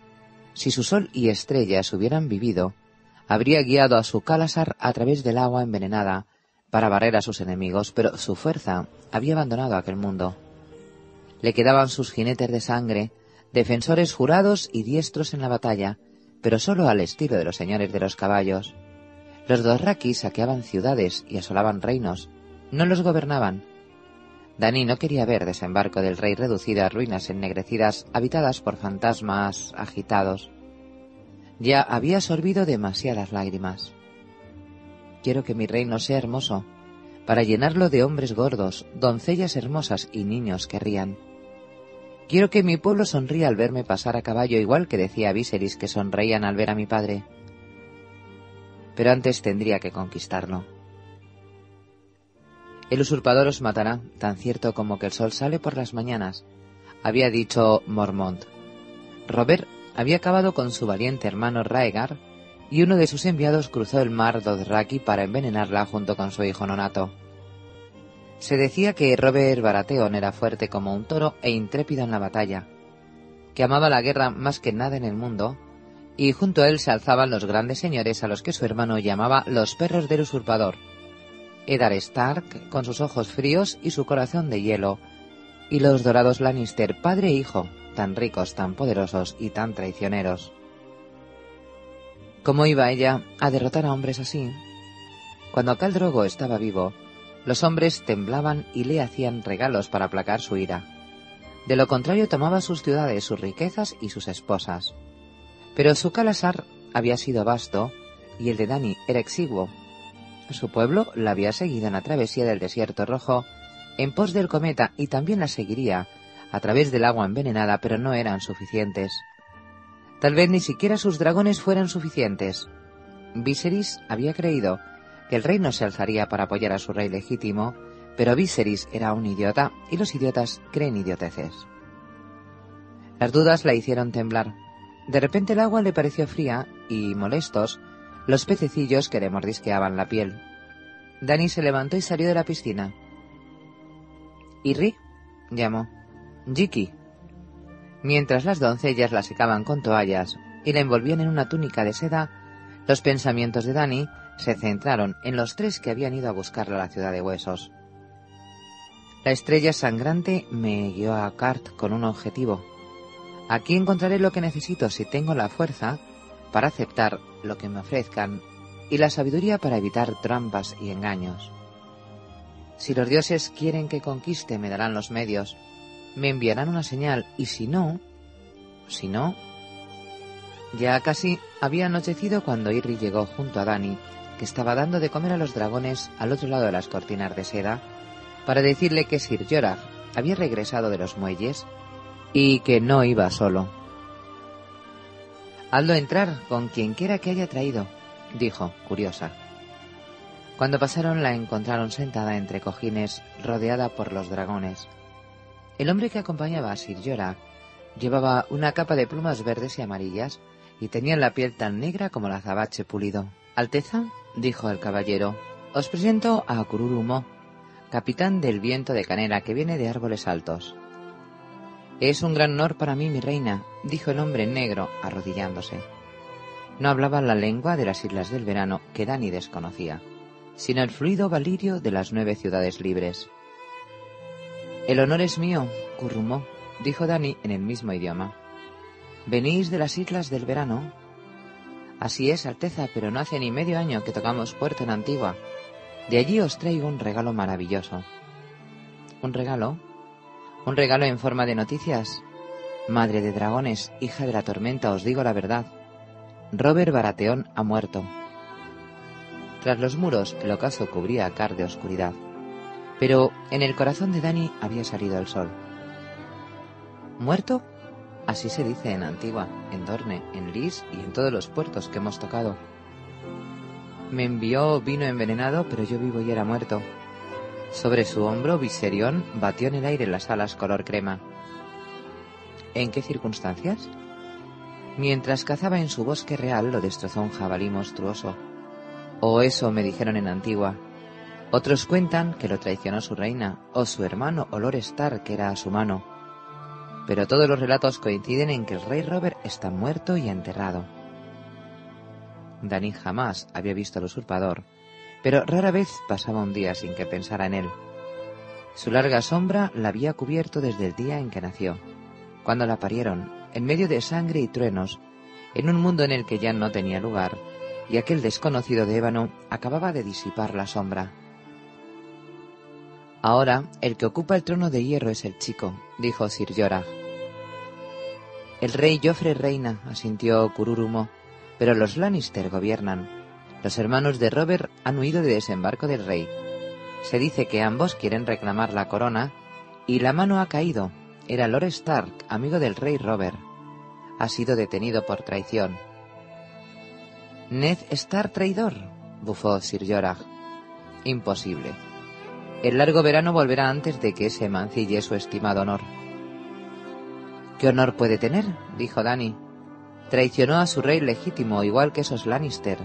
Si su sol y estrellas hubieran vivido, habría guiado a su Calasar a través del agua envenenada para barrer a sus enemigos, pero su fuerza había abandonado aquel mundo. Le quedaban sus jinetes de sangre, defensores jurados y diestros en la batalla, pero solo al estilo de los señores de los caballos. Los Dothraki saqueaban ciudades y asolaban reinos, no los gobernaban. Dani no quería ver desembarco del rey reducido a ruinas ennegrecidas habitadas por fantasmas agitados. Ya había sorbido demasiadas lágrimas. Quiero que mi reino sea hermoso, para llenarlo de hombres gordos, doncellas hermosas y niños que rían. Quiero que mi pueblo sonría al verme pasar a caballo igual que decía Viserys que sonreían al ver a mi padre. Pero antes tendría que conquistarlo. El usurpador os matará, tan cierto como que el sol sale por las mañanas, había dicho Mormont. Robert había acabado con su valiente hermano Raegar y uno de sus enviados cruzó el mar Dothraki para envenenarla junto con su hijo nonato. Se decía que Robert Baratheon era fuerte como un toro e intrépido en la batalla, que amaba la guerra más que nada en el mundo, y junto a él se alzaban los grandes señores a los que su hermano llamaba los perros del usurpador. Eddard Stark, con sus ojos fríos y su corazón de hielo, y los dorados Lannister, padre e hijo, tan ricos, tan poderosos y tan traicioneros. ¿Cómo iba ella a derrotar a hombres así? Cuando Caldrogo estaba vivo, los hombres temblaban y le hacían regalos para aplacar su ira. De lo contrario tomaba sus ciudades, sus riquezas y sus esposas. Pero su Calasar había sido vasto y el de Dani era exiguo. Su pueblo la había seguido en la travesía del desierto rojo en pos del cometa y también la seguiría a través del agua envenenada, pero no eran suficientes. Tal vez ni siquiera sus dragones fueran suficientes. Viserys había creído el reino se alzaría para apoyar a su rey legítimo, Pero Viserys era un idiota y los idiotas creen idioteces. Las dudas la hicieron temblar. De repente el agua le pareció fría y, molestos, los pececillos que le mordisqueaban la piel. Dani se levantó y salió de la piscina. ¿Irri? llamó. Jiki. Mientras las doncellas la secaban con toallas y la envolvían en una túnica de seda, los pensamientos de Dani se centraron en los tres que habían ido a buscarla a la ciudad de huesos. La estrella sangrante me guió a Cart con un objetivo. Aquí encontraré lo que necesito si tengo la fuerza para aceptar lo que me ofrezcan y la sabiduría para evitar trampas y engaños. Si los dioses quieren que conquiste, me darán los medios, me enviarán una señal y si no, si no... Ya casi había anochecido cuando Irri llegó junto a Dani, que estaba dando de comer a los dragones al otro lado de las cortinas de seda, para decirle que Sir Jorah había regresado de los muelles y que no iba solo. Hazlo entrar con quien quiera que haya traído, dijo, curiosa. Cuando pasaron la encontraron sentada entre cojines, rodeada por los dragones. El hombre que acompañaba a Sir Jorah llevaba una capa de plumas verdes y amarillas y tenía la piel tan negra como el azabache pulido. Alteza, dijo el caballero, os presento a Kururumo, capitán del viento de canela que viene de árboles altos. Es un gran honor para mí, mi reina, dijo el hombre negro, arrodillándose. No hablaba la lengua de las islas del verano que Dani desconocía, sino el fluido valirio de las nueve ciudades libres. El honor es mío, Kurrumo, dijo Dani en el mismo idioma. ¿Venís de las islas del verano? Así es, Alteza, pero no hace ni medio año que tocamos puerto en Antigua, de allí os traigo un regalo maravilloso. ¿Un regalo? ¿Un regalo en forma de noticias? Madre de dragones, hija de la tormenta, os digo la verdad. Robert Baratheon ha muerto. Tras los muros, el ocaso cubría a Car de oscuridad. Pero en el corazón de Dani había salido el sol. ¿Muerto? Así se dice en Antigua, en Dorne, en Lis y en todos los puertos que hemos tocado. Me envió vino envenenado, pero yo vivo y era muerto. Sobre su hombro, Viserión batió en el aire las alas color crema. ¿En qué circunstancias? Mientras cazaba en su bosque real, lo destrozó un jabalí monstruoso. O eso me dijeron en Antigua. Otros cuentan que lo traicionó su reina, o su hermano Olor Star, que era a su mano. Pero todos los relatos coinciden en que el rey Robert está muerto y enterrado. Dani jamás había visto al usurpador, pero rara vez pasaba un día sin que pensara en él. Su larga sombra la había cubierto desde el día en que nació, cuando la parieron, en medio de sangre y truenos, en un mundo en el que ya no tenía lugar, y aquel desconocido de ébano acababa de disipar la sombra. Ahora el que ocupa el trono de hierro es el chico, dijo Sir Jorah. El rey Joffre reina, asintió Kururumo, pero los Lannister gobiernan. Los hermanos de Robert han huido de desembarco del rey. Se dice que ambos quieren reclamar la corona y la mano ha caído. Era Lord Stark, amigo del rey Robert. Ha sido detenido por traición. ¿Ned Stark traidor? bufó Sir Jorah. Imposible. El largo verano volverá antes de que se mancille su estimado honor. ¿Qué honor puede tener? dijo Dani. Traicionó a su rey legítimo, igual que esos Lannister.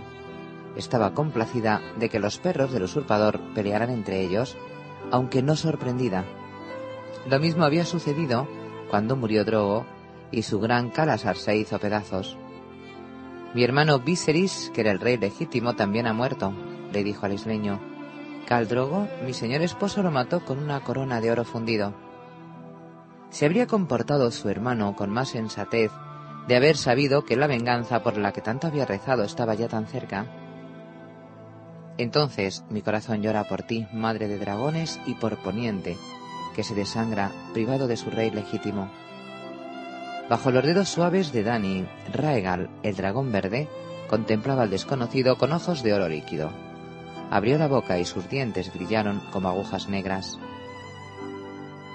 Estaba complacida de que los perros del usurpador pelearan entre ellos, aunque no sorprendida. Lo mismo había sucedido cuando murió Drogo y su gran Calasar se hizo pedazos. Mi hermano Viserys, que era el rey legítimo, también ha muerto, le dijo al isleño. Cal Drogo, mi señor esposo, lo mató con una corona de oro fundido. ¿Se habría comportado su hermano con más sensatez de haber sabido que la venganza por la que tanto había rezado estaba ya tan cerca. Entonces mi corazón llora por ti, madre de dragones, y por Poniente, que se desangra, privado de su rey legítimo. Bajo los dedos suaves de Dani, Raegal, el dragón verde, contemplaba al desconocido con ojos de oro líquido. Abrió la boca y sus dientes brillaron como agujas negras.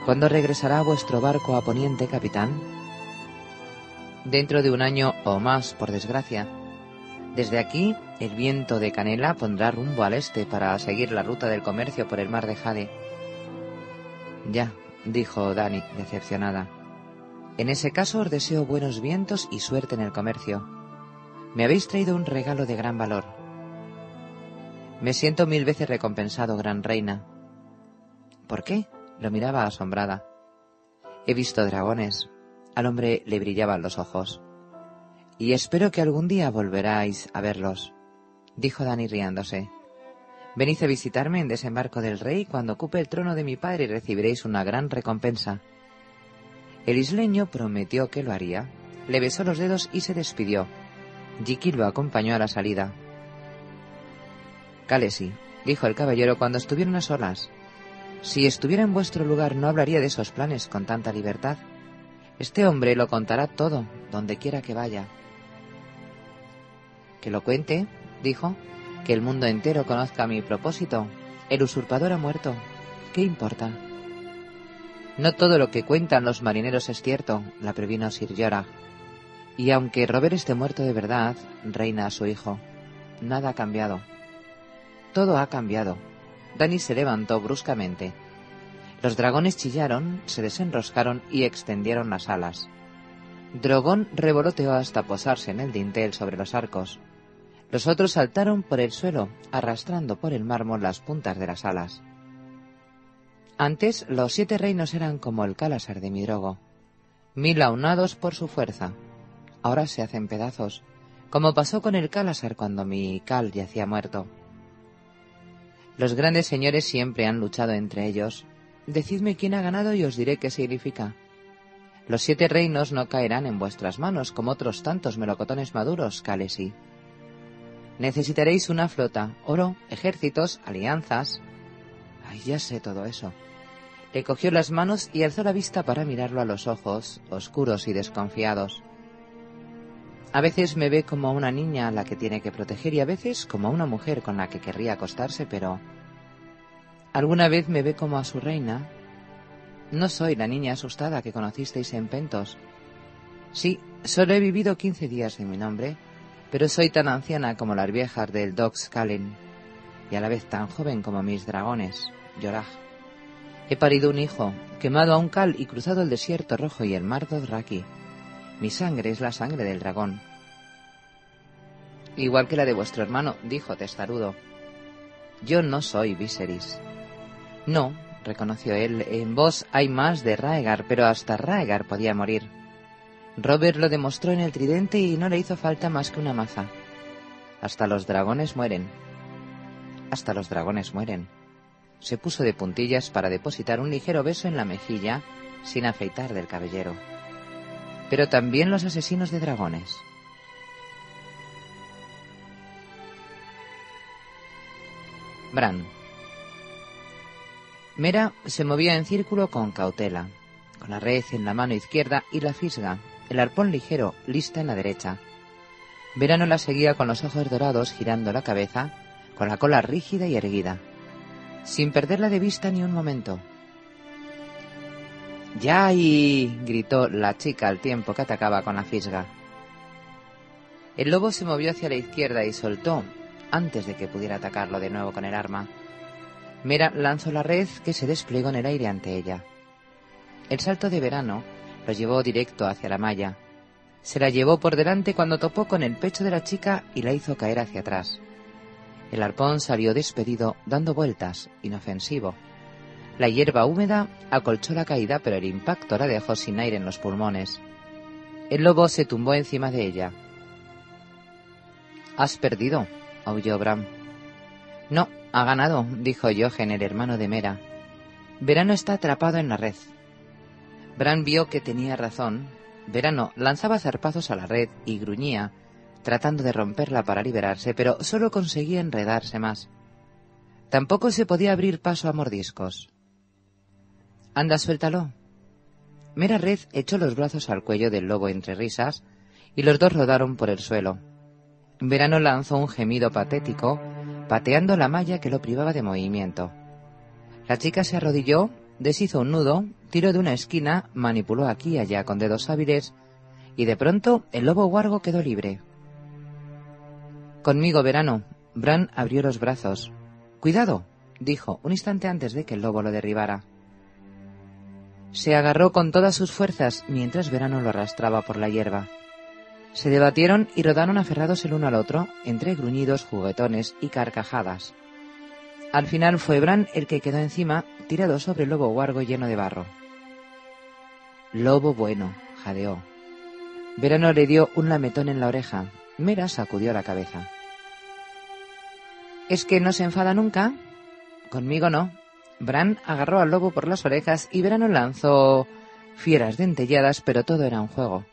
¿Cuándo regresará vuestro barco a Poniente, capitán? dentro de un año o más, por desgracia. Desde aquí, el viento de Canela pondrá rumbo al este para seguir la ruta del comercio por el mar de Jade. Ya, dijo Dani, decepcionada. En ese caso os deseo buenos vientos y suerte en el comercio. Me habéis traído un regalo de gran valor. Me siento mil veces recompensado, gran reina. ¿Por qué? Lo miraba asombrada. He visto dragones. Al hombre le brillaban los ojos. Y espero que algún día volveráis a verlos, dijo Dani riéndose. Venid a visitarme en desembarco del rey cuando ocupe el trono de mi padre y recibiréis una gran recompensa. El isleño prometió que lo haría, le besó los dedos y se despidió. Jiki lo acompañó a la salida. Calesi, dijo el caballero cuando estuvieron a solas. Si estuviera en vuestro lugar no hablaría de esos planes con tanta libertad. Este hombre lo contará todo, donde quiera que vaya. Que lo cuente, dijo, que el mundo entero conozca mi propósito. El usurpador ha muerto. ¿Qué importa? No todo lo que cuentan los marineros es cierto, la previno Sir Jorah. Y aunque Robert esté muerto de verdad, reina a su hijo, nada ha cambiado. Todo ha cambiado. Dani se levantó bruscamente. Los dragones chillaron, se desenroscaron y extendieron las alas. Drogón revoloteó hasta posarse en el dintel sobre los arcos. Los otros saltaron por el suelo, arrastrando por el mármol las puntas de las alas. Antes los siete reinos eran como el Cálasar de Midrogo, mil aunados por su fuerza. Ahora se hacen pedazos, como pasó con el Cálasar cuando mi Cal yacía muerto. Los grandes señores siempre han luchado entre ellos. Decidme quién ha ganado y os diré qué significa. Los siete reinos no caerán en vuestras manos como otros tantos melocotones maduros, Calesi. Necesitaréis una flota, oro, ejércitos, alianzas. Ay, ya sé todo eso. Le cogió las manos y alzó la vista para mirarlo a los ojos, oscuros y desconfiados. A veces me ve como una niña a la que tiene que proteger y a veces como una mujer con la que querría acostarse, pero... ¿Alguna vez me ve como a su reina? No soy la niña asustada que conocisteis en Pentos. Sí, solo he vivido quince días en mi nombre, pero soy tan anciana como las viejas del Dogs Kallen y a la vez tan joven como mis dragones, Yorah. He parido un hijo, quemado a un cal y cruzado el desierto rojo y el mar Dothraki. Mi sangre es la sangre del dragón. Igual que la de vuestro hermano, dijo Testarudo. Yo no soy Viserys. No, reconoció él, en vos hay más de Raegar, pero hasta Raegar podía morir. Robert lo demostró en el tridente y no le hizo falta más que una maza. Hasta los dragones mueren. Hasta los dragones mueren. Se puso de puntillas para depositar un ligero beso en la mejilla sin afeitar del cabellero. Pero también los asesinos de dragones. Bran. Mera se movía en círculo con cautela, con la red en la mano izquierda y la fisga el arpón ligero, lista en la derecha. Verano la seguía con los ojos dorados girando la cabeza, con la cola rígida y erguida, sin perderla de vista ni un momento. ¡Ya y! gritó la chica al tiempo que atacaba con la fisga. El lobo se movió hacia la izquierda y soltó, antes de que pudiera atacarlo de nuevo con el arma. Mera lanzó la red que se desplegó en el aire ante ella. El salto de verano lo llevó directo hacia la malla. Se la llevó por delante cuando topó con el pecho de la chica y la hizo caer hacia atrás. El arpón salió despedido, dando vueltas, inofensivo. La hierba húmeda acolchó la caída, pero el impacto la dejó sin aire en los pulmones. El lobo se tumbó encima de ella. Has perdido, aulló Bram. No, ha ganado, dijo Jochen, el hermano de Mera. Verano está atrapado en la red. Bran vio que tenía razón. Verano lanzaba zarpazos a la red y gruñía, tratando de romperla para liberarse, pero solo conseguía enredarse más. Tampoco se podía abrir paso a mordiscos. Anda, suéltalo. Mera Red echó los brazos al cuello del lobo entre risas y los dos rodaron por el suelo. Verano lanzó un gemido patético, pateando la malla que lo privaba de movimiento. La chica se arrodilló deshizo un nudo, tiró de una esquina, manipuló aquí y allá con dedos hábiles, y de pronto el lobo guargo quedó libre. Conmigo, verano. Bran abrió los brazos. Cuidado, dijo, un instante antes de que el lobo lo derribara. Se agarró con todas sus fuerzas mientras Verano lo arrastraba por la hierba. Se debatieron y rodaron aferrados el uno al otro, entre gruñidos, juguetones y carcajadas. Al final fue Bran el que quedó encima, tirado sobre el lobo huargo lleno de barro. Lobo bueno, jadeó. Verano le dio un lametón en la oreja. Mera sacudió la cabeza. ¿Es que no se enfada nunca? Conmigo no. Bran agarró al lobo por las orejas y Verano lanzó fieras dentelladas, pero todo era un juego.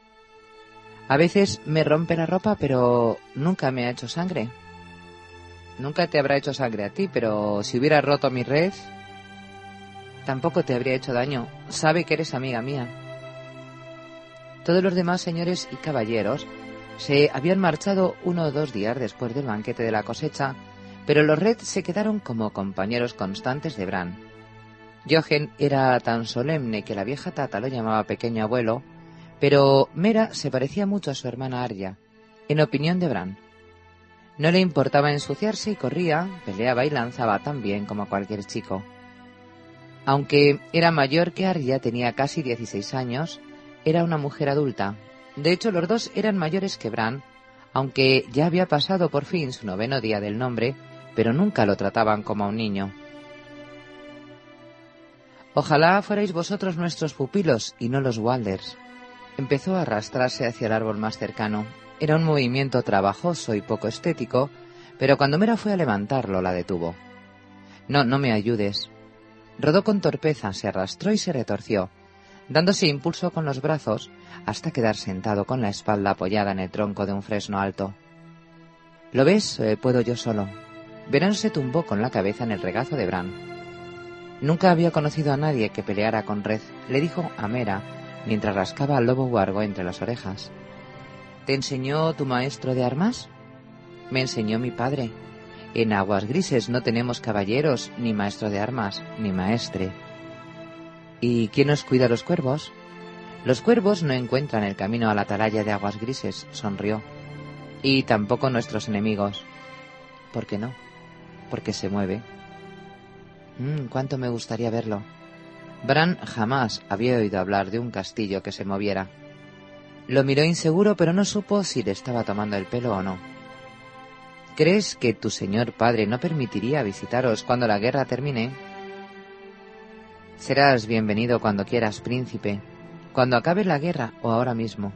A veces me rompe la ropa, pero nunca me ha hecho sangre. Nunca te habrá hecho sangre a ti, pero si hubiera roto mi red, tampoco te habría hecho daño. Sabe que eres amiga mía. Todos los demás señores y caballeros se habían marchado uno o dos días después del banquete de la cosecha, pero los Red se quedaron como compañeros constantes de Bran. Jochen era tan solemne que la vieja tata lo llamaba pequeño abuelo, pero Mera se parecía mucho a su hermana Arya, en opinión de Bran. No le importaba ensuciarse y corría, peleaba y lanzaba tan bien como cualquier chico. Aunque era mayor que Arya, tenía casi 16 años, era una mujer adulta. De hecho, los dos eran mayores que Bran, aunque ya había pasado por fin su noveno día del nombre, pero nunca lo trataban como a un niño. Ojalá fuerais vosotros nuestros pupilos y no los Walders, Empezó a arrastrarse hacia el árbol más cercano. Era un movimiento trabajoso y poco estético, pero cuando Mera fue a levantarlo la detuvo. No, no me ayudes. Rodó con torpeza, se arrastró y se retorció, dándose impulso con los brazos hasta quedar sentado con la espalda apoyada en el tronco de un fresno alto. ¿Lo ves? Eh, puedo yo solo. Verán se tumbó con la cabeza en el regazo de Bran. Nunca había conocido a nadie que peleara con Red, le dijo a Mera mientras rascaba al lobo huargo entre las orejas. ¿Te enseñó tu maestro de armas? Me enseñó mi padre. En aguas grises no tenemos caballeros, ni maestro de armas, ni maestre. ¿Y quién nos cuida los cuervos? Los cuervos no encuentran el camino a la atalaya de aguas grises, sonrió. Y tampoco nuestros enemigos. ¿Por qué no? Porque se mueve. Mm, cuánto me gustaría verlo. Bran jamás había oído hablar de un castillo que se moviera. Lo miró inseguro, pero no supo si le estaba tomando el pelo o no. ¿Crees que tu señor padre no permitiría visitaros cuando la guerra termine? Serás bienvenido cuando quieras, príncipe, cuando acabe la guerra o ahora mismo.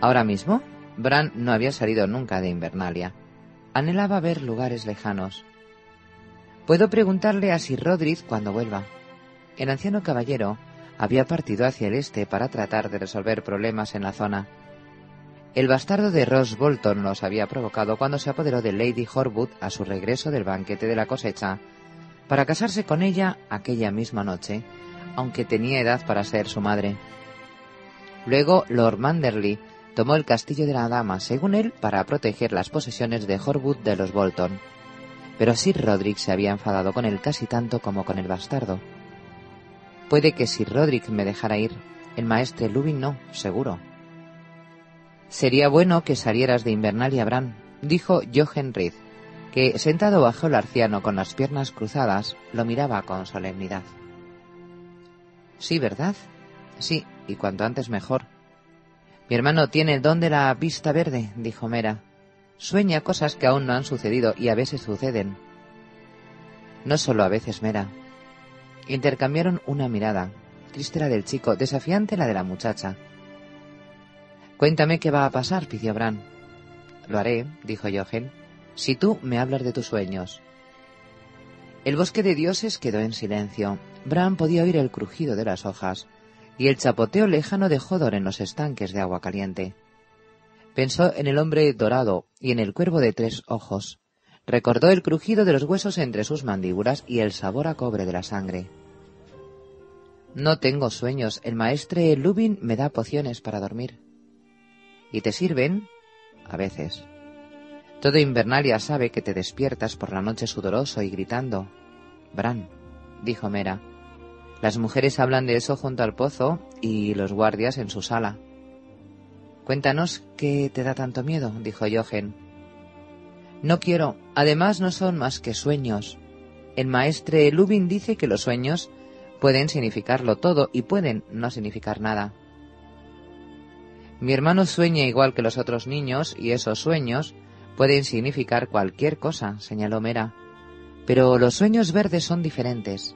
¿Ahora mismo? Bran no había salido nunca de Invernalia. Anhelaba ver lugares lejanos. Puedo preguntarle a Sir Roderick cuando vuelva el anciano caballero había partido hacia el este para tratar de resolver problemas en la zona. El bastardo de Ross Bolton los había provocado cuando se apoderó de Lady Horwood a su regreso del banquete de la cosecha, para casarse con ella aquella misma noche, aunque tenía edad para ser su madre. Luego Lord Manderley tomó el castillo de la dama, según él, para proteger las posesiones de Horwood de los Bolton. Pero Sir Roderick se había enfadado con él casi tanto como con el bastardo. Puede que si Roderick me dejara ir, el maestre Lubin no, seguro. Sería bueno que salieras de Invernalia, Bran, dijo Jochen Reed, que sentado bajo el arciano con las piernas cruzadas, lo miraba con solemnidad. Sí, ¿verdad? Sí, y cuanto antes mejor. Mi hermano tiene el don de la vista verde, dijo Mera. Sueña cosas que aún no han sucedido y a veces suceden. No solo a veces, Mera, Intercambiaron una mirada. Triste la del chico, desafiante la de la muchacha. Cuéntame qué va a pasar, pidió Bran. Lo haré, dijo Jochen, si tú me hablas de tus sueños. El bosque de dioses quedó en silencio. Bran podía oír el crujido de las hojas y el chapoteo lejano de Hodor en los estanques de agua caliente. Pensó en el hombre dorado y en el cuervo de tres ojos. Recordó el crujido de los huesos entre sus mandíbulas y el sabor a cobre de la sangre. No tengo sueños. El maestre Lubin me da pociones para dormir. ¿Y te sirven? A veces. Todo Invernalia sabe que te despiertas por la noche sudoroso y gritando. Bran, dijo Mera. Las mujeres hablan de eso junto al pozo y los guardias en su sala. Cuéntanos qué te da tanto miedo, dijo Jochen. No quiero. Además no son más que sueños. El maestre Lubin dice que los sueños Pueden significarlo todo y pueden no significar nada. Mi hermano sueña igual que los otros niños y esos sueños pueden significar cualquier cosa, señaló Mera. Pero los sueños verdes son diferentes.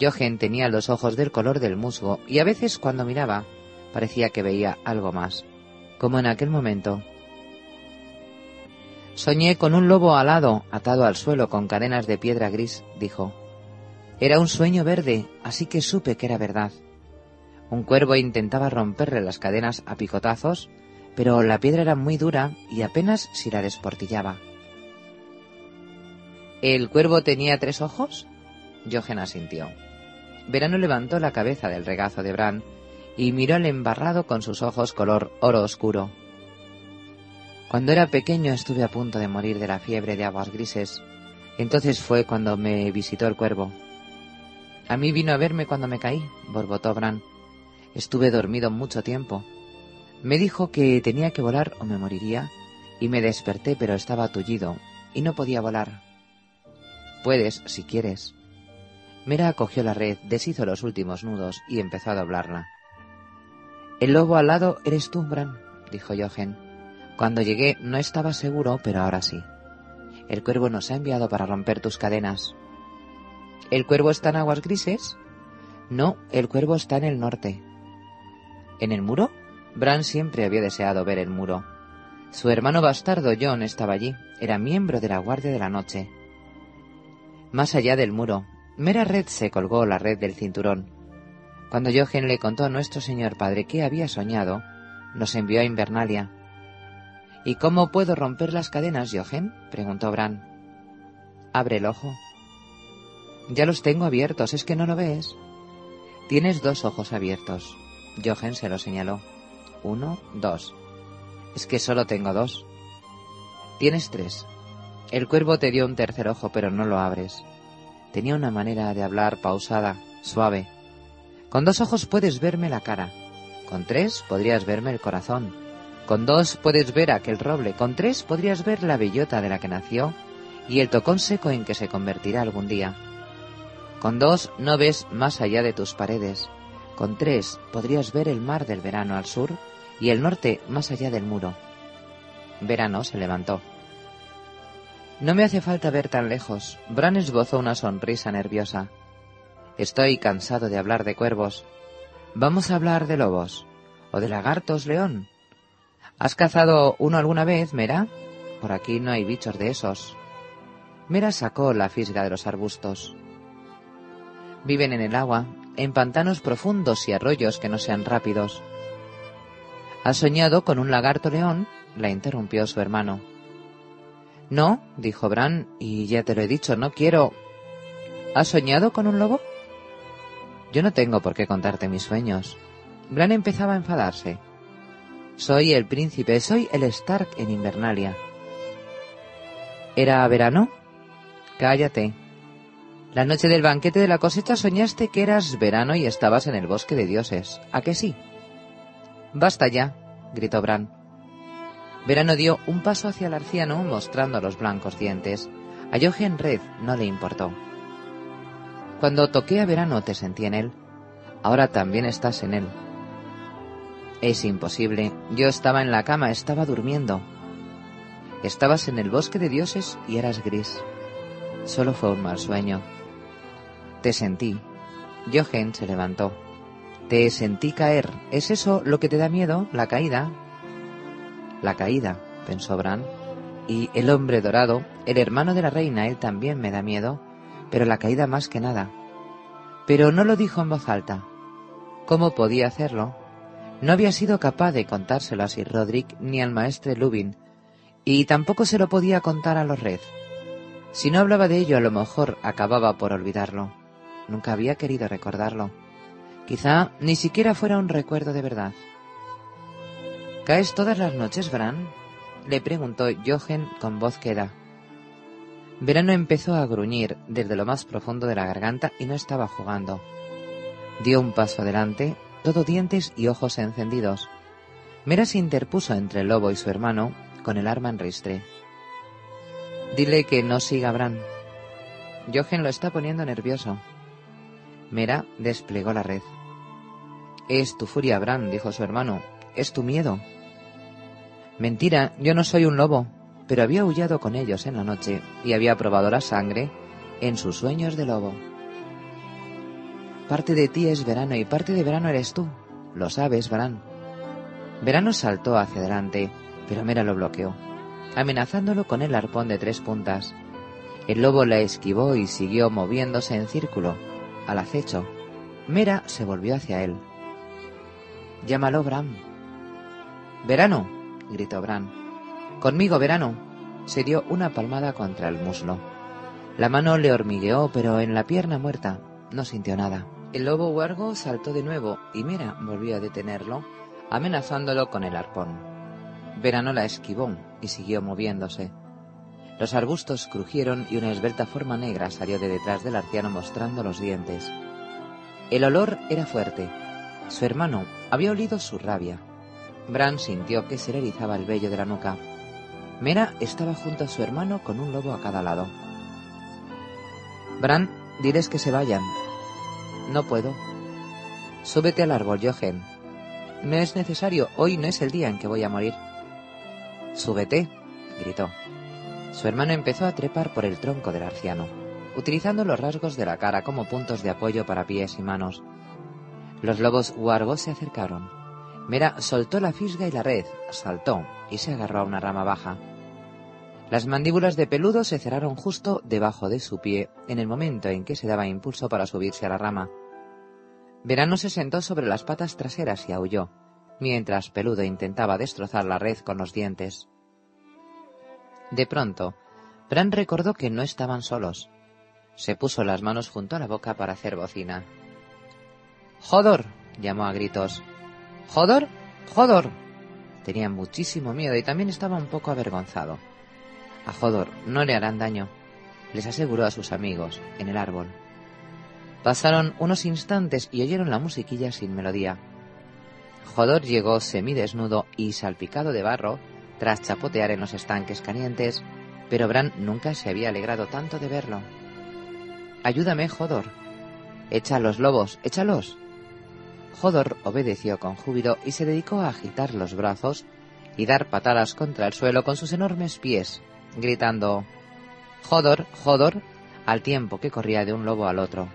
Jochen tenía los ojos del color del musgo y a veces cuando miraba parecía que veía algo más, como en aquel momento. Soñé con un lobo alado atado al suelo con cadenas de piedra gris, dijo. Era un sueño verde, así que supe que era verdad. Un cuervo intentaba romperle las cadenas a picotazos, pero la piedra era muy dura y apenas si la desportillaba. ¿El cuervo tenía tres ojos? Jochen asintió. Verano levantó la cabeza del regazo de Bran y miró al embarrado con sus ojos color oro oscuro. Cuando era pequeño estuve a punto de morir de la fiebre de aguas grises. Entonces fue cuando me visitó el cuervo. A mí vino a verme cuando me caí, borbotó Bran. Estuve dormido mucho tiempo. Me dijo que tenía que volar o me moriría, y me desperté pero estaba tullido, y no podía volar. Puedes, si quieres. Mera cogió la red, deshizo los últimos nudos y empezó a doblarla. El lobo al lado eres tú, Bran, dijo Jochen. Cuando llegué no estaba seguro, pero ahora sí. El cuervo nos ha enviado para romper tus cadenas. ¿El cuervo está en aguas grises? No, el cuervo está en el norte. ¿En el muro? Bran siempre había deseado ver el muro. Su hermano bastardo John estaba allí, era miembro de la Guardia de la Noche. Más allá del muro, Mera Red se colgó la red del cinturón. Cuando Jochen le contó a nuestro señor padre qué había soñado, nos envió a Invernalia. ¿Y cómo puedo romper las cadenas, Jochen? preguntó Bran. Abre el ojo. Ya los tengo abiertos, ¿es que no lo ves? Tienes dos ojos abiertos. Jochen se lo señaló. Uno, dos. Es que solo tengo dos. Tienes tres. El cuervo te dio un tercer ojo, pero no lo abres. Tenía una manera de hablar pausada, suave. Con dos ojos puedes verme la cara. Con tres podrías verme el corazón. Con dos puedes ver aquel roble. Con tres podrías ver la bellota de la que nació y el tocón seco en que se convertirá algún día. Con dos no ves más allá de tus paredes. Con tres podrías ver el mar del verano al sur y el norte más allá del muro. Verano se levantó. No me hace falta ver tan lejos. Bran esbozó una sonrisa nerviosa. Estoy cansado de hablar de cuervos. Vamos a hablar de lobos. ¿O de lagartos, león? ¿Has cazado uno alguna vez, Mera? Por aquí no hay bichos de esos. Mera sacó la fisga de los arbustos. Viven en el agua, en pantanos profundos y arroyos que no sean rápidos. ¿Has soñado con un lagarto león? la interrumpió su hermano. No, dijo Bran, y ya te lo he dicho, no quiero. ¿Has soñado con un lobo? Yo no tengo por qué contarte mis sueños. Bran empezaba a enfadarse. Soy el príncipe, soy el Stark en Invernalia. ¿Era verano? Cállate, la noche del banquete de la cosecha soñaste que eras verano y estabas en el bosque de dioses. ¿A que sí? Basta ya, gritó Bran. Verano dio un paso hacia el arciano mostrando los blancos dientes. A Jochen Red no le importó. Cuando toqué a Verano te sentí en él. Ahora también estás en él. Es imposible. Yo estaba en la cama, estaba durmiendo. Estabas en el bosque de dioses y eras gris. Solo fue un mal sueño. Te sentí. Jochen se levantó. Te sentí caer. ¿Es eso lo que te da miedo? ¿La caída? La caída, pensó Bran. Y el hombre dorado, el hermano de la reina, él también me da miedo, pero la caída más que nada. Pero no lo dijo en voz alta. ¿Cómo podía hacerlo? No había sido capaz de contárselo a Sir Roderick ni al maestre Lubin, y tampoco se lo podía contar a los Red. Si no hablaba de ello, a lo mejor acababa por olvidarlo. Nunca había querido recordarlo. Quizá ni siquiera fuera un recuerdo de verdad. ¿Caes todas las noches, Bran? le preguntó Jochen con voz queda. Verano empezó a gruñir desde lo más profundo de la garganta y no estaba jugando. Dio un paso adelante, todo dientes y ojos encendidos. Mera se interpuso entre el lobo y su hermano con el arma en ristre. Dile que no siga Bran. Jochen lo está poniendo nervioso. Mera desplegó la red. Es tu furia, Bran, dijo su hermano. Es tu miedo. Mentira, yo no soy un lobo, pero había huyado con ellos en la noche y había probado la sangre en sus sueños de lobo. Parte de ti es verano y parte de verano eres tú. Lo sabes, Bran. Verano saltó hacia adelante, pero Mera lo bloqueó, amenazándolo con el arpón de tres puntas. El lobo la esquivó y siguió moviéndose en círculo, al acecho. Mera se volvió hacia él. Llámalo, Bran. Verano, gritó Bran. Conmigo, verano. Se dio una palmada contra el muslo. La mano le hormigueó, pero en la pierna muerta no sintió nada. El lobo huargo saltó de nuevo y Mera volvió a detenerlo, amenazándolo con el arpón. Verano la esquivó y siguió moviéndose. Los arbustos crujieron y una esbelta forma negra salió de detrás del arciano mostrando los dientes. El olor era fuerte. Su hermano había olido su rabia. Bran sintió que se le erizaba el vello de la nuca. Mera estaba junto a su hermano con un lobo a cada lado. Bran, diles que se vayan. No puedo. Súbete al árbol, Jochen. No es necesario, hoy no es el día en que voy a morir. Súbete, gritó. Su hermano empezó a trepar por el tronco del arciano, utilizando los rasgos de la cara como puntos de apoyo para pies y manos. Los lobos huargos se acercaron. Mera soltó la fisga y la red, saltó y se agarró a una rama baja. Las mandíbulas de peludo se cerraron justo debajo de su pie en el momento en que se daba impulso para subirse a la rama. Verano se sentó sobre las patas traseras y aulló, mientras Peludo intentaba destrozar la red con los dientes. De pronto, Bran recordó que no estaban solos. Se puso las manos junto a la boca para hacer bocina. ¡Jodor! llamó a gritos. ¡Jodor! ¡Jodor! Tenía muchísimo miedo y también estaba un poco avergonzado. A Jodor no le harán daño, les aseguró a sus amigos, en el árbol. Pasaron unos instantes y oyeron la musiquilla sin melodía. Jodor llegó semidesnudo y salpicado de barro tras chapotear en los estanques calientes, pero Bran nunca se había alegrado tanto de verlo. Ayúdame, Jodor. Echa los lobos, échalos. Jodor obedeció con júbilo y se dedicó a agitar los brazos y dar patadas contra el suelo con sus enormes pies, gritando Jodor, Jodor, al tiempo que corría de un lobo al otro.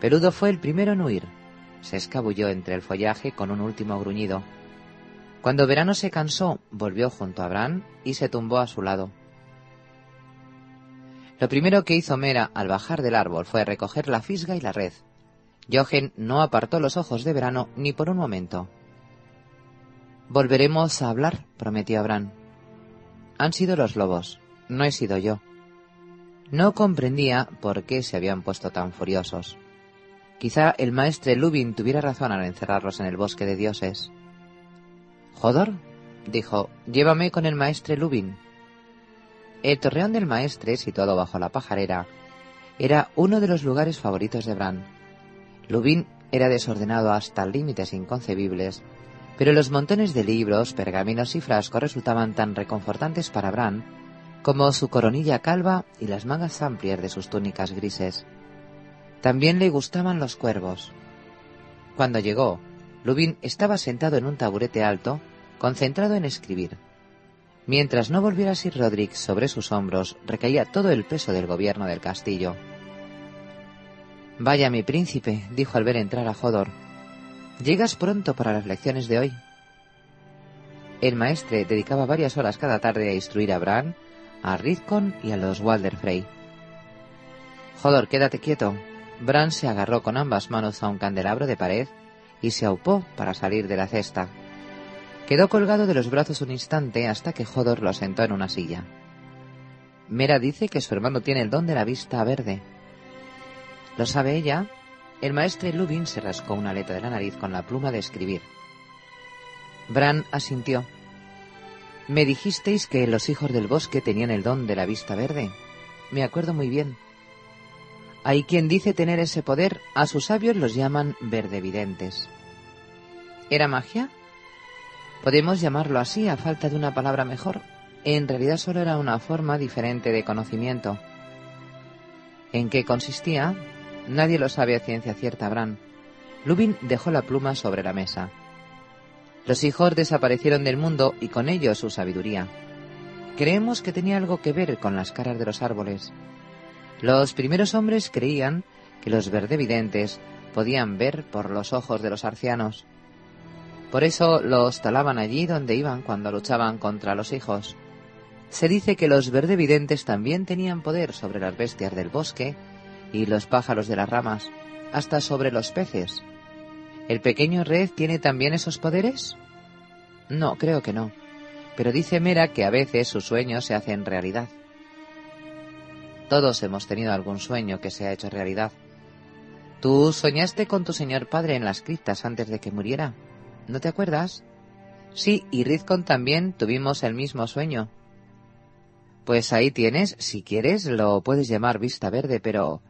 Peludo fue el primero en huir. Se escabulló entre el follaje con un último gruñido. Cuando Verano se cansó, volvió junto a Bran y se tumbó a su lado. Lo primero que hizo Mera al bajar del árbol fue recoger la fisga y la red. Jochen no apartó los ojos de Verano ni por un momento. Volveremos a hablar, prometió Bran. Han sido los lobos, no he sido yo. No comprendía por qué se habían puesto tan furiosos. Quizá el maestre Lubin tuviera razón al encerrarlos en el bosque de dioses. Jodor, dijo, llévame con el maestre Lubin. El torreón del maestre, situado bajo la pajarera, era uno de los lugares favoritos de Bran. Lubin era desordenado hasta límites inconcebibles, pero los montones de libros, pergaminos y frascos resultaban tan reconfortantes para Bran como su coronilla calva y las mangas amplias de sus túnicas grises. También le gustaban los cuervos. Cuando llegó, Lubin estaba sentado en un taburete alto concentrado en escribir. Mientras no volviera Sir Roderick sobre sus hombros, recaía todo el peso del gobierno del castillo. Vaya, mi príncipe, dijo al ver entrar a Jodor. Llegas pronto para las lecciones de hoy. El maestre dedicaba varias horas cada tarde a instruir a Bran, a Ridcon y a los Walder Frey. Jodor, quédate quieto. Bran se agarró con ambas manos a un candelabro de pared y se aupó para salir de la cesta. Quedó colgado de los brazos un instante hasta que Jodor lo sentó en una silla. Mera dice que su hermano tiene el don de la vista verde. ¿Lo sabe ella? El maestre Lubin se rascó una aleta de la nariz con la pluma de escribir. Bran asintió. Me dijisteis que los hijos del bosque tenían el don de la vista verde. Me acuerdo muy bien. Hay quien dice tener ese poder, a sus sabios los llaman verdevidentes. ¿Era magia? Podemos llamarlo así a falta de una palabra mejor. En realidad solo era una forma diferente de conocimiento. ¿En qué consistía? Nadie lo sabe a ciencia cierta, Bran. Lubin dejó la pluma sobre la mesa. Los hijos desaparecieron del mundo y con ellos su sabiduría. Creemos que tenía algo que ver con las caras de los árboles. Los primeros hombres creían que los verdevidentes podían ver por los ojos de los arcianos. Por eso los talaban allí donde iban cuando luchaban contra los hijos. Se dice que los verdevidentes también tenían poder sobre las bestias del bosque y los pájaros de las ramas, hasta sobre los peces. ¿El pequeño Red tiene también esos poderes? No, creo que no. Pero dice Mera que a veces sus sueños se hacen realidad. Todos hemos tenido algún sueño que se ha hecho realidad. Tú soñaste con tu señor padre en las criptas antes de que muriera. ¿No te acuerdas? Sí, y Rizcon también tuvimos el mismo sueño. Pues ahí tienes, si quieres, lo puedes llamar vista verde, pero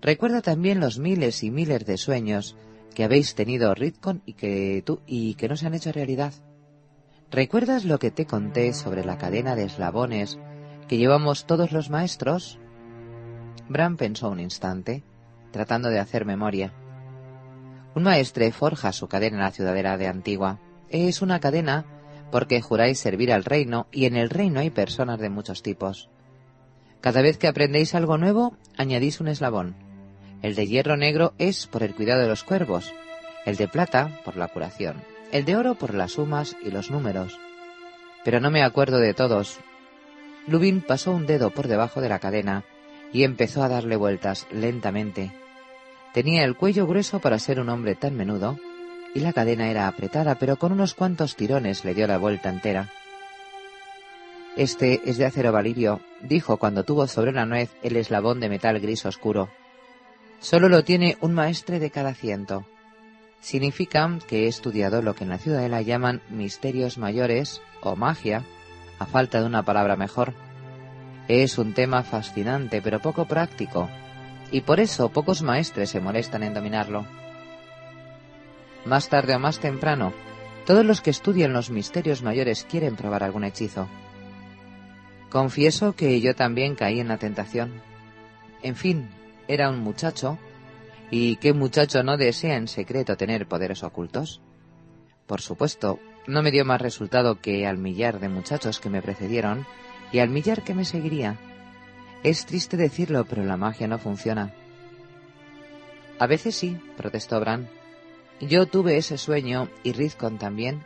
recuerda también los miles y miles de sueños que habéis tenido Rizcon y que tú y que no se han hecho realidad. ¿Recuerdas lo que te conté sobre la cadena de eslabones que llevamos todos los maestros? Bran pensó un instante tratando de hacer memoria. Un maestre forja su cadena en la ciudadela de Antigua. Es una cadena porque juráis servir al reino y en el reino hay personas de muchos tipos. Cada vez que aprendéis algo nuevo, añadís un eslabón. El de hierro negro es por el cuidado de los cuervos, el de plata por la curación, el de oro por las sumas y los números. Pero no me acuerdo de todos. Lubin pasó un dedo por debajo de la cadena y empezó a darle vueltas lentamente. Tenía el cuello grueso para ser un hombre tan menudo, y la cadena era apretada, pero con unos cuantos tirones le dio la vuelta entera. Este es de acero valirio, dijo cuando tuvo sobre la nuez el eslabón de metal gris oscuro. Solo lo tiene un maestre de cada ciento. Significa que he estudiado lo que en la ciudadela llaman misterios mayores o magia, a falta de una palabra mejor. Es un tema fascinante pero poco práctico, y por eso pocos maestres se molestan en dominarlo. Más tarde o más temprano, todos los que estudian los misterios mayores quieren probar algún hechizo. Confieso que yo también caí en la tentación. En fin, era un muchacho, y qué muchacho no desea en secreto tener poderes ocultos. Por supuesto, no me dio más resultado que al millar de muchachos que me precedieron y al millar que me seguiría. Es triste decirlo, pero la magia no funciona. A veces sí, protestó Bran. Yo tuve ese sueño y Rizcon también,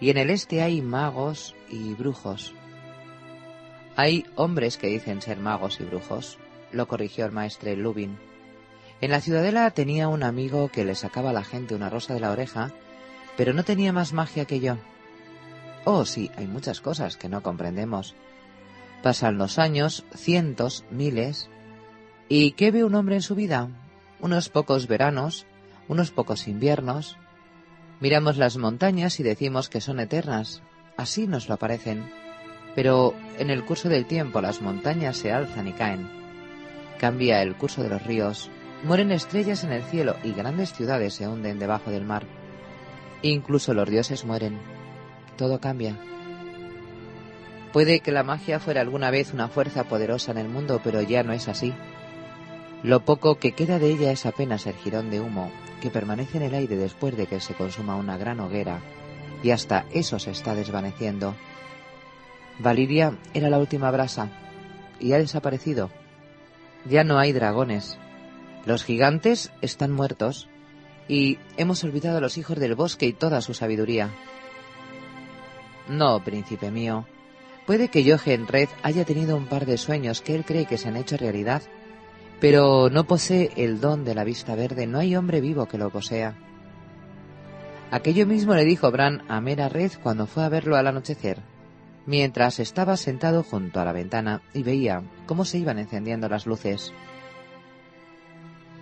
y en el este hay magos y brujos. Hay hombres que dicen ser magos y brujos, lo corrigió el maestre Lubin. En la ciudadela tenía un amigo que le sacaba a la gente una rosa de la oreja, pero no tenía más magia que yo. Oh, sí, hay muchas cosas que no comprendemos, Pasan los años, cientos, miles. ¿Y qué ve un hombre en su vida? Unos pocos veranos, unos pocos inviernos. Miramos las montañas y decimos que son eternas. Así nos lo parecen. Pero en el curso del tiempo las montañas se alzan y caen. Cambia el curso de los ríos. Mueren estrellas en el cielo y grandes ciudades se hunden debajo del mar. Incluso los dioses mueren. Todo cambia. Puede que la magia fuera alguna vez una fuerza poderosa en el mundo, pero ya no es así. Lo poco que queda de ella es apenas el jirón de humo que permanece en el aire después de que se consuma una gran hoguera, y hasta eso se está desvaneciendo. Valiria era la última brasa, y ha desaparecido. Ya no hay dragones. Los gigantes están muertos, y hemos olvidado a los hijos del bosque y toda su sabiduría. No, príncipe mío, Puede que Jochen Red haya tenido un par de sueños que él cree que se han hecho realidad, pero no posee el don de la vista verde, no hay hombre vivo que lo posea. Aquello mismo le dijo Bran a Mera Red cuando fue a verlo al anochecer, mientras estaba sentado junto a la ventana y veía cómo se iban encendiendo las luces.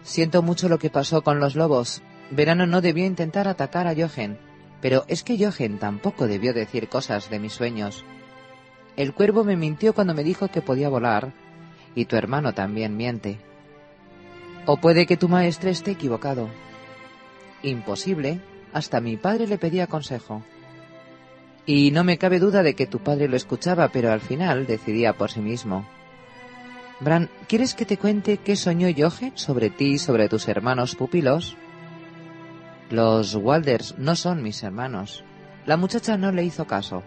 Siento mucho lo que pasó con los lobos. Verano no debió intentar atacar a Jochen, pero es que Jochen tampoco debió decir cosas de mis sueños. El cuervo me mintió cuando me dijo que podía volar, y tu hermano también miente. O puede que tu maestre esté equivocado. Imposible, hasta mi padre le pedía consejo. Y no me cabe duda de que tu padre lo escuchaba, pero al final decidía por sí mismo. Bran, ¿quieres que te cuente qué soñó Yoje sobre ti y sobre tus hermanos pupilos? Los Walders no son mis hermanos. La muchacha no le hizo caso.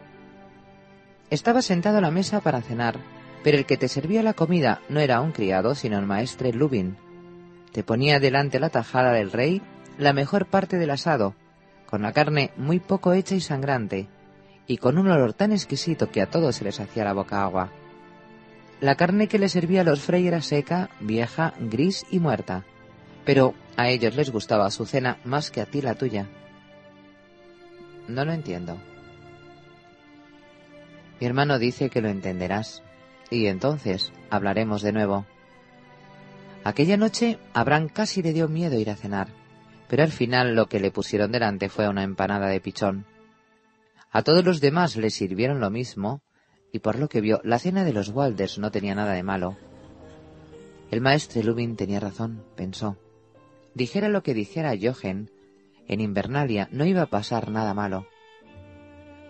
Estaba sentado a la mesa para cenar, pero el que te servía la comida no era un criado, sino el maestre Lubin. Te ponía delante la tajada del rey, la mejor parte del asado, con la carne muy poco hecha y sangrante, y con un olor tan exquisito que a todos se les hacía la boca agua. La carne que le servía a los frey era seca, vieja, gris y muerta, pero a ellos les gustaba su cena más que a ti la tuya. No lo entiendo. Mi hermano dice que lo entenderás, y entonces hablaremos de nuevo. Aquella noche Abraham casi le dio miedo ir a cenar, pero al final lo que le pusieron delante fue una empanada de pichón. A todos los demás le sirvieron lo mismo, y por lo que vio, la cena de los Walders no tenía nada de malo. El maestro Lubin tenía razón, pensó. Dijera lo que dijera Jochen, en Invernalia no iba a pasar nada malo.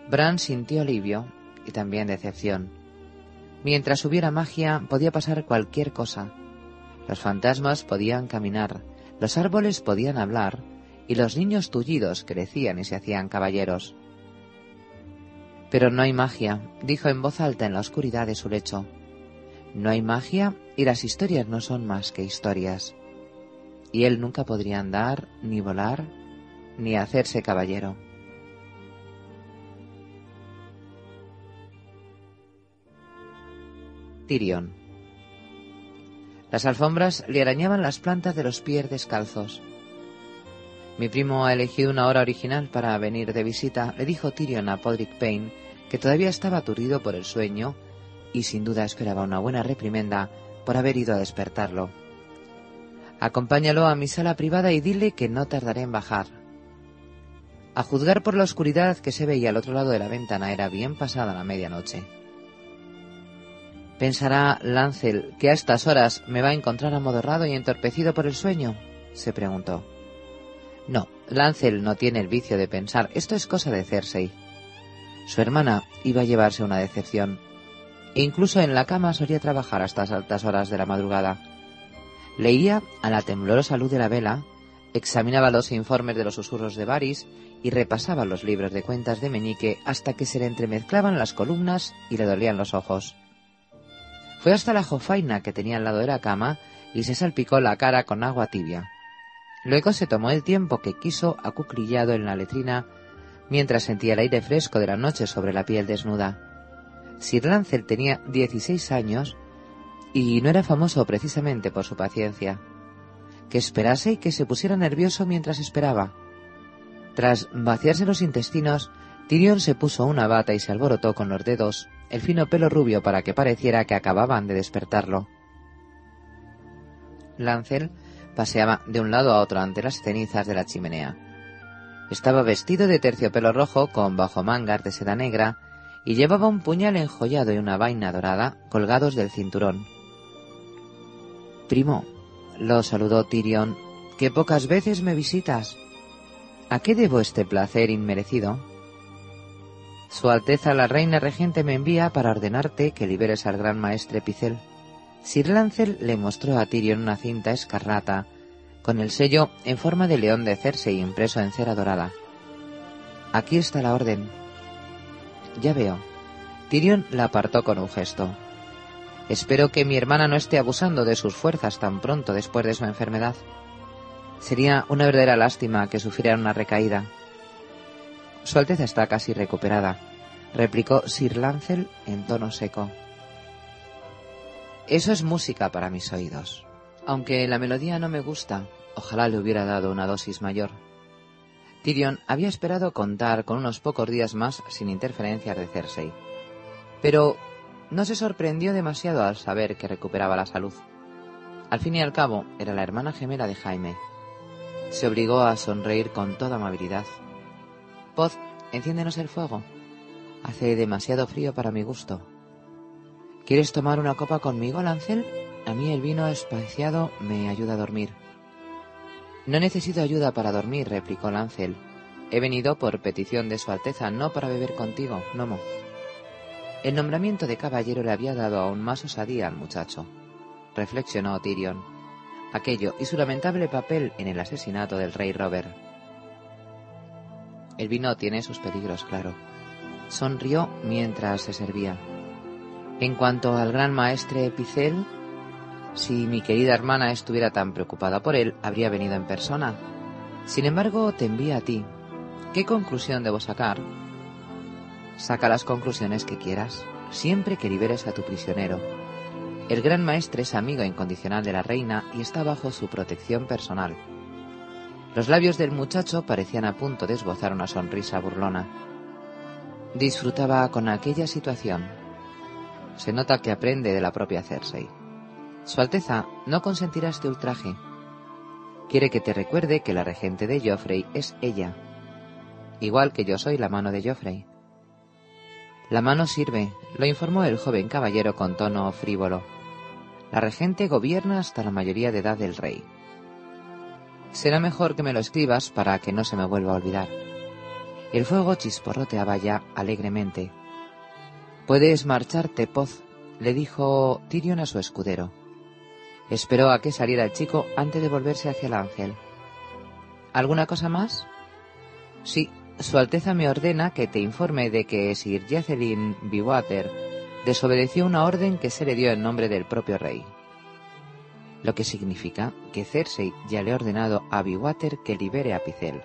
Bran sintió alivio y también decepción. Mientras hubiera magia, podía pasar cualquier cosa. Los fantasmas podían caminar, los árboles podían hablar, y los niños tullidos crecían y se hacían caballeros. Pero no hay magia, dijo en voz alta en la oscuridad de su lecho. No hay magia y las historias no son más que historias. Y él nunca podría andar, ni volar, ni hacerse caballero. Tirion. Las alfombras le arañaban las plantas de los pies descalzos. Mi primo ha elegido una hora original para venir de visita, le dijo Tyrion a Podrick Payne, que todavía estaba aturdido por el sueño y sin duda esperaba una buena reprimenda por haber ido a despertarlo. Acompáñalo a mi sala privada y dile que no tardaré en bajar. A juzgar por la oscuridad que se veía al otro lado de la ventana era bien pasada la medianoche. ¿Pensará Lancel que a estas horas me va a encontrar amodorrado y entorpecido por el sueño? se preguntó. No, Lancel no tiene el vicio de pensar. Esto es cosa de Cersei. Su hermana iba a llevarse una decepción. E incluso en la cama solía trabajar hasta las altas horas de la madrugada. Leía a la temblorosa luz de la vela, examinaba los informes de los susurros de Varys y repasaba los libros de cuentas de Meñique hasta que se le entremezclaban las columnas y le dolían los ojos. Fue hasta la jofaina que tenía al lado de la cama y se salpicó la cara con agua tibia. Luego se tomó el tiempo que quiso acuclillado en la letrina mientras sentía el aire fresco de la noche sobre la piel desnuda. Sir Lancel tenía 16 años y no era famoso precisamente por su paciencia. Que esperase y que se pusiera nervioso mientras esperaba. Tras vaciarse los intestinos, Tyrion se puso una bata y se alborotó con los dedos el fino pelo rubio para que pareciera que acababan de despertarlo. Lancel paseaba de un lado a otro ante las cenizas de la chimenea. Estaba vestido de terciopelo rojo con bajo mangas de seda negra y llevaba un puñal enjollado y una vaina dorada colgados del cinturón. Primo, lo saludó Tyrion, que pocas veces me visitas. ¿A qué debo este placer inmerecido? Su Alteza la Reina Regente me envía para ordenarte que liberes al gran maestre Picel. Sir Lancel le mostró a Tyrion una cinta escarlata con el sello en forma de león de Cersei impreso en cera dorada. Aquí está la orden. Ya veo. Tyrion la apartó con un gesto. Espero que mi hermana no esté abusando de sus fuerzas tan pronto después de su enfermedad. Sería una verdadera lástima que sufriera una recaída. Su Alteza está casi recuperada, replicó Sir Lancel en tono seco. Eso es música para mis oídos. Aunque la melodía no me gusta, ojalá le hubiera dado una dosis mayor. Tyrion había esperado contar con unos pocos días más sin interferencias de Cersei. Pero no se sorprendió demasiado al saber que recuperaba la salud. Al fin y al cabo, era la hermana gemela de Jaime. Se obligó a sonreír con toda amabilidad. Poz, enciéndenos el fuego. Hace demasiado frío para mi gusto. ¿Quieres tomar una copa conmigo, Lancel? A mí el vino especiado me ayuda a dormir. No necesito ayuda para dormir, replicó Lancel. He venido por petición de Su Alteza, no para beber contigo, Nomo. El nombramiento de caballero le había dado aún más osadía al muchacho. reflexionó Tyrion. Aquello y su lamentable papel en el asesinato del rey Robert. El vino tiene sus peligros, claro. Sonrió mientras se servía. En cuanto al gran maestre Picel, si mi querida hermana estuviera tan preocupada por él, habría venido en persona. Sin embargo, te envía a ti. ¿Qué conclusión debo sacar? Saca las conclusiones que quieras, siempre que liberes a tu prisionero. El gran maestre es amigo incondicional de la reina y está bajo su protección personal. Los labios del muchacho parecían a punto de esbozar una sonrisa burlona. Disfrutaba con aquella situación. Se nota que aprende de la propia Cersei. Su Alteza no consentirá este ultraje. Quiere que te recuerde que la regente de Joffrey es ella, igual que yo soy la mano de Joffrey. La mano sirve, lo informó el joven caballero con tono frívolo. La regente gobierna hasta la mayoría de edad del rey. Será mejor que me lo escribas para que no se me vuelva a olvidar. El fuego chisporroteaba ya alegremente. Puedes marcharte, Poz, le dijo Tyrion a su escudero. Esperó a que saliera el chico antes de volverse hacia el ángel. ¿Alguna cosa más? Sí, Su Alteza me ordena que te informe de que Sir Jocelyn Biwater desobedeció una orden que se le dio en nombre del propio rey. Lo que significa que Cersei ya le ha ordenado a Biwater que libere a Picel,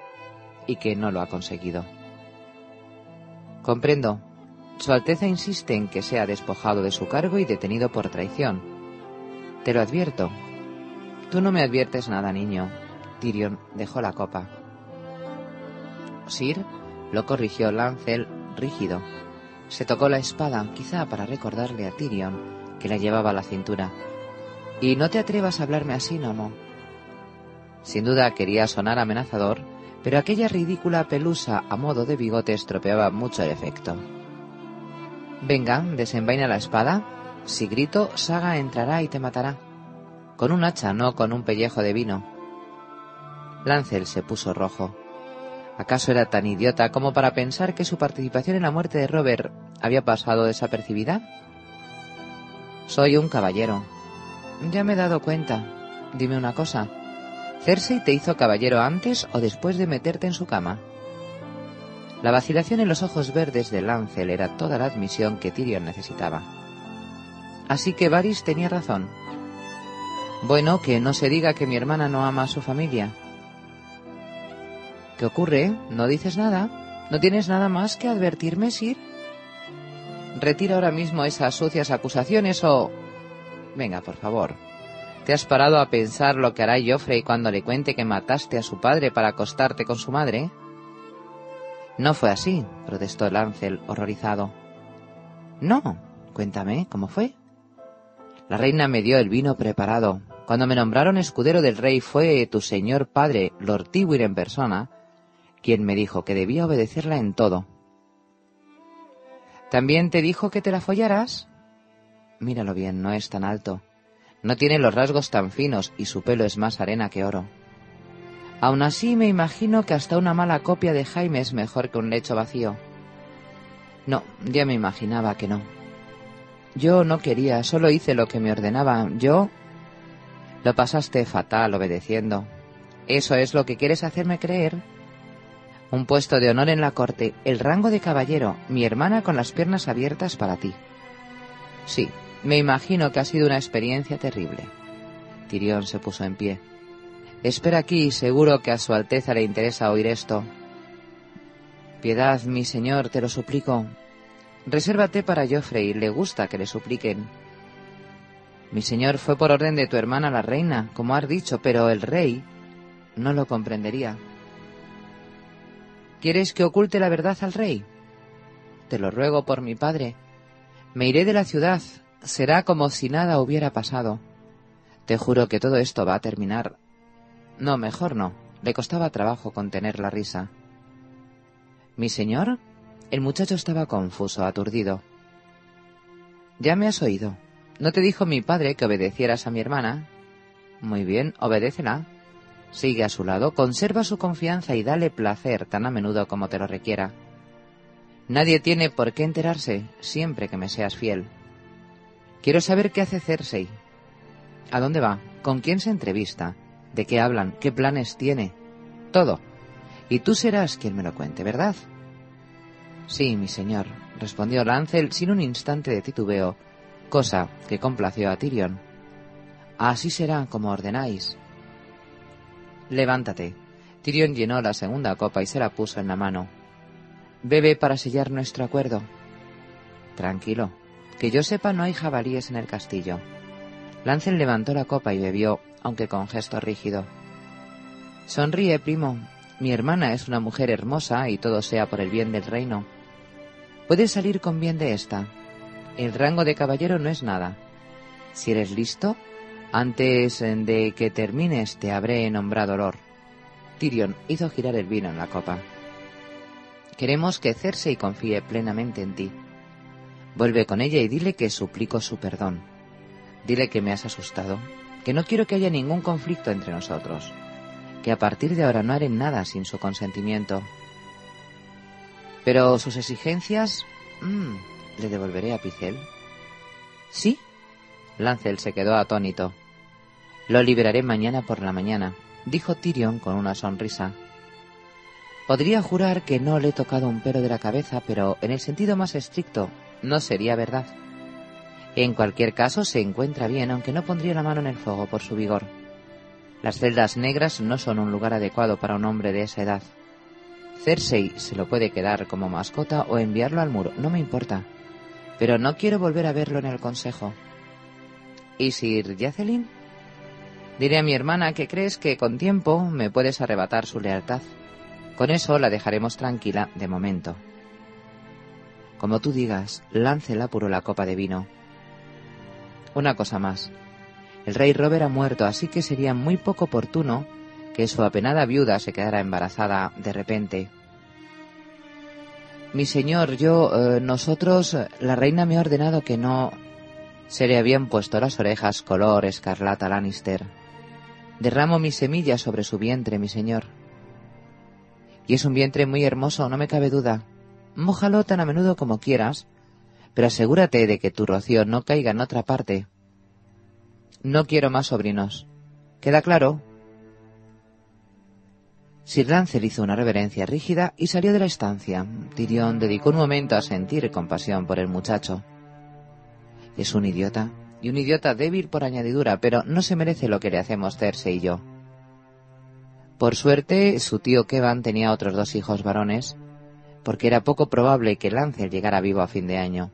y que no lo ha conseguido. Comprendo. Su Alteza insiste en que sea despojado de su cargo y detenido por traición, te lo advierto. Tú no me adviertes nada, niño. Tyrion dejó la copa. Sir, lo corrigió Lancel rígido. Se tocó la espada, quizá para recordarle a Tyrion que la llevaba a la cintura. Y no te atrevas a hablarme así, Nomo. Sin duda quería sonar amenazador, pero aquella ridícula pelusa a modo de bigote estropeaba mucho el efecto. Venga, desenvaina la espada si grito, Saga entrará y te matará. Con un hacha, no con un pellejo de vino. Lancel se puso rojo. ¿Acaso era tan idiota como para pensar que su participación en la muerte de Robert había pasado desapercibida? Soy un caballero. Ya me he dado cuenta. Dime una cosa. ¿Cersei te hizo caballero antes o después de meterte en su cama? La vacilación en los ojos verdes de Lancel era toda la admisión que Tyrion necesitaba. Así que Varys tenía razón. Bueno, que no se diga que mi hermana no ama a su familia. ¿Qué ocurre? ¿No dices nada? ¿No tienes nada más que advertirme, Sir? Retira ahora mismo esas sucias acusaciones o... Venga, por favor. ¿Te has parado a pensar lo que hará Joffrey cuando le cuente que mataste a su padre para acostarte con su madre? No fue así, protestó Lancel, horrorizado. No, cuéntame, ¿cómo fue? La reina me dio el vino preparado. Cuando me nombraron escudero del rey fue tu señor padre, Lord Tywin en persona, quien me dijo que debía obedecerla en todo. ¿También te dijo que te la follaras? Míralo bien, no es tan alto. No tiene los rasgos tan finos y su pelo es más arena que oro. Aún así me imagino que hasta una mala copia de Jaime es mejor que un lecho vacío. No, ya me imaginaba que no. Yo no quería, solo hice lo que me ordenaban. Yo... Lo pasaste fatal obedeciendo. ¿Eso es lo que quieres hacerme creer? Un puesto de honor en la corte, el rango de caballero, mi hermana con las piernas abiertas para ti. Sí, me imagino que ha sido una experiencia terrible. Tirión se puso en pie. Espera aquí, seguro que a Su Alteza le interesa oír esto. Piedad, mi señor, te lo suplico. Resérvate para Joffrey, le gusta que le supliquen. Mi señor fue por orden de tu hermana la reina, como has dicho, pero el rey no lo comprendería. ¿Quieres que oculte la verdad al rey? Te lo ruego por mi padre. Me iré de la ciudad. Será como si nada hubiera pasado. Te juro que todo esto va a terminar. No, mejor no. Le costaba trabajo contener la risa. ¿Mi señor? El muchacho estaba confuso, aturdido. Ya me has oído. ¿No te dijo mi padre que obedecieras a mi hermana? Muy bien, obedécela. Sigue a su lado, conserva su confianza y dale placer tan a menudo como te lo requiera. Nadie tiene por qué enterarse, siempre que me seas fiel. Quiero saber qué hace Cersei. ¿A dónde va? ¿Con quién se entrevista? ¿De qué hablan? ¿Qué planes tiene? Todo. Y tú serás quien me lo cuente, ¿verdad? Sí, mi señor, respondió Lancel sin un instante de titubeo, cosa que complació a Tyrion. Así será como ordenáis. Levántate. Tyrion llenó la segunda copa y se la puso en la mano. Bebe para sellar nuestro acuerdo. Tranquilo. Que yo sepa no hay jabalíes en el castillo. Lancel levantó la copa y bebió, aunque con gesto rígido. Sonríe, primo. Mi hermana es una mujer hermosa y todo sea por el bien del reino. Puedes salir con bien de esta. El rango de caballero no es nada. Si eres listo, antes de que termines te habré nombrado Lord. Tyrion hizo girar el vino en la copa. Queremos que Cersei confíe plenamente en ti. Vuelve con ella y dile que suplico su perdón. Dile que me has asustado, que no quiero que haya ningún conflicto entre nosotros, que a partir de ahora no haré nada sin su consentimiento. Pero sus exigencias... Mmm, ¿Le devolveré a Picel? ¿Sí? Lancel se quedó atónito. Lo liberaré mañana por la mañana, dijo Tyrion con una sonrisa. Podría jurar que no le he tocado un pelo de la cabeza, pero en el sentido más estricto no sería verdad. En cualquier caso, se encuentra bien, aunque no pondría la mano en el fuego por su vigor. Las celdas negras no son un lugar adecuado para un hombre de esa edad. Cersei se lo puede quedar como mascota o enviarlo al muro, no me importa. Pero no quiero volver a verlo en el consejo. ¿Y Sir Jacelyn? Diré a mi hermana que crees que con tiempo me puedes arrebatar su lealtad. Con eso la dejaremos tranquila de momento. Como tú digas, láncela puro la copa de vino. Una cosa más. El rey Robert ha muerto, así que sería muy poco oportuno que su apenada viuda se quedara embarazada de repente. Mi señor, yo, eh, nosotros, la reina me ha ordenado que no... Se le habían puesto las orejas color escarlata Lannister. Derramo mi semilla sobre su vientre, mi señor. Y es un vientre muy hermoso, no me cabe duda. Mójalo tan a menudo como quieras, pero asegúrate de que tu rocío no caiga en otra parte. No quiero más sobrinos. ¿Queda claro? Sir Lancel hizo una reverencia rígida y salió de la estancia. Tyrion dedicó un momento a sentir compasión por el muchacho. Es un idiota, y un idiota débil por añadidura, pero no se merece lo que le hacemos Cersei y yo. Por suerte, su tío Kevan tenía otros dos hijos varones, porque era poco probable que Lancel llegara vivo a fin de año.